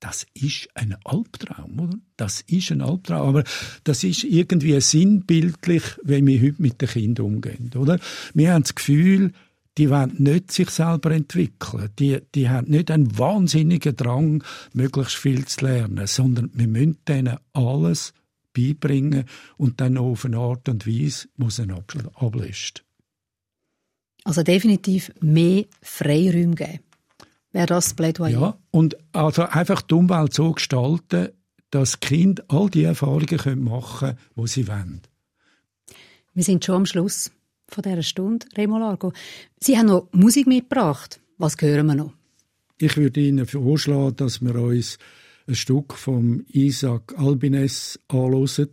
Speaker 4: Das ist ein Albtraum, oder? Das ist ein Albtraum. Aber das ist irgendwie sinnbildlich, wenn wir heute mit den Kindern umgehen, oder? Wir haben das Gefühl, die wollen nicht sich selber entwickeln. Die, die haben nicht einen wahnsinnigen Drang, möglichst viel zu lernen, sondern wir müssen denen alles beibringen und dann auf eine Art und Weise, wo sie ablöst.
Speaker 3: Also definitiv mehr Freiräume geben. Wäre das Plädoyer?
Speaker 4: Ja, und also einfach die Umwelt so gestalten, dass Kinder all die Erfahrungen machen können, die sie wollen.
Speaker 3: Wir sind schon am Schluss von dieser Stunde, Remo Largo. Sie haben noch Musik mitgebracht. Was hören wir noch?
Speaker 4: Ich würde Ihnen vorschlagen, dass wir uns ein Stück von Isaac Albines anhören.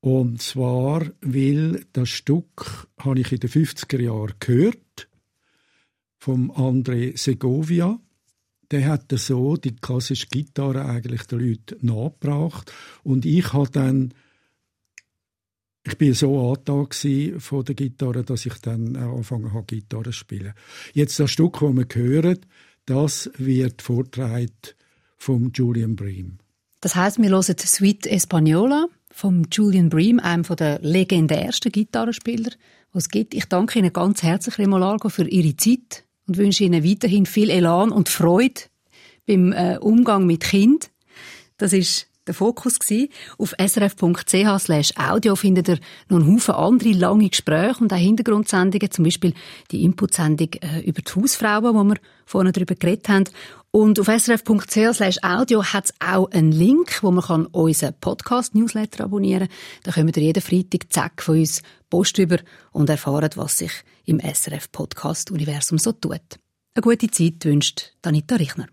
Speaker 4: Und zwar, weil das Stück habe ich in den 50er Jahren gehört vom André Segovia. Der hat so die klassische Gitarre eigentlich den Leuten nachgebracht. Und ich habe dann ich bin so angetan von der Gitarre, dass ich dann angefangen habe, Gitarre zu spielen. Jetzt das Stück, das wir hören, das wird vortragen vom Julian Bream.
Speaker 3: Das heißt, wir hören Sweet Espanola vom Julian Bream, einem der legendärsten Gitarrenspieler, was gibt. Ich danke Ihnen ganz herzlich, Remo Largo, für Ihre Zeit und wünsche Ihnen weiterhin viel Elan und Freude beim äh, Umgang mit Kind. Das ist der Fokus gewesen. Auf srf.ch slash audio findet ihr noch einen Haufen andere lange Gespräche und auch Hintergrundsendungen, zum Beispiel die Inputsendung äh, über die Hausfrauen, wo wir vorhin darüber geredet haben. Und auf srf.ch slash audio hat es auch einen Link, wo man kann unseren Podcast-Newsletter abonnieren kann. Da kommt ihr jeden Freitag zack von uns Post über und erfahren, was sich im SRF-Podcast-Universum so tut. Eine gute Zeit wünscht Danita Richner.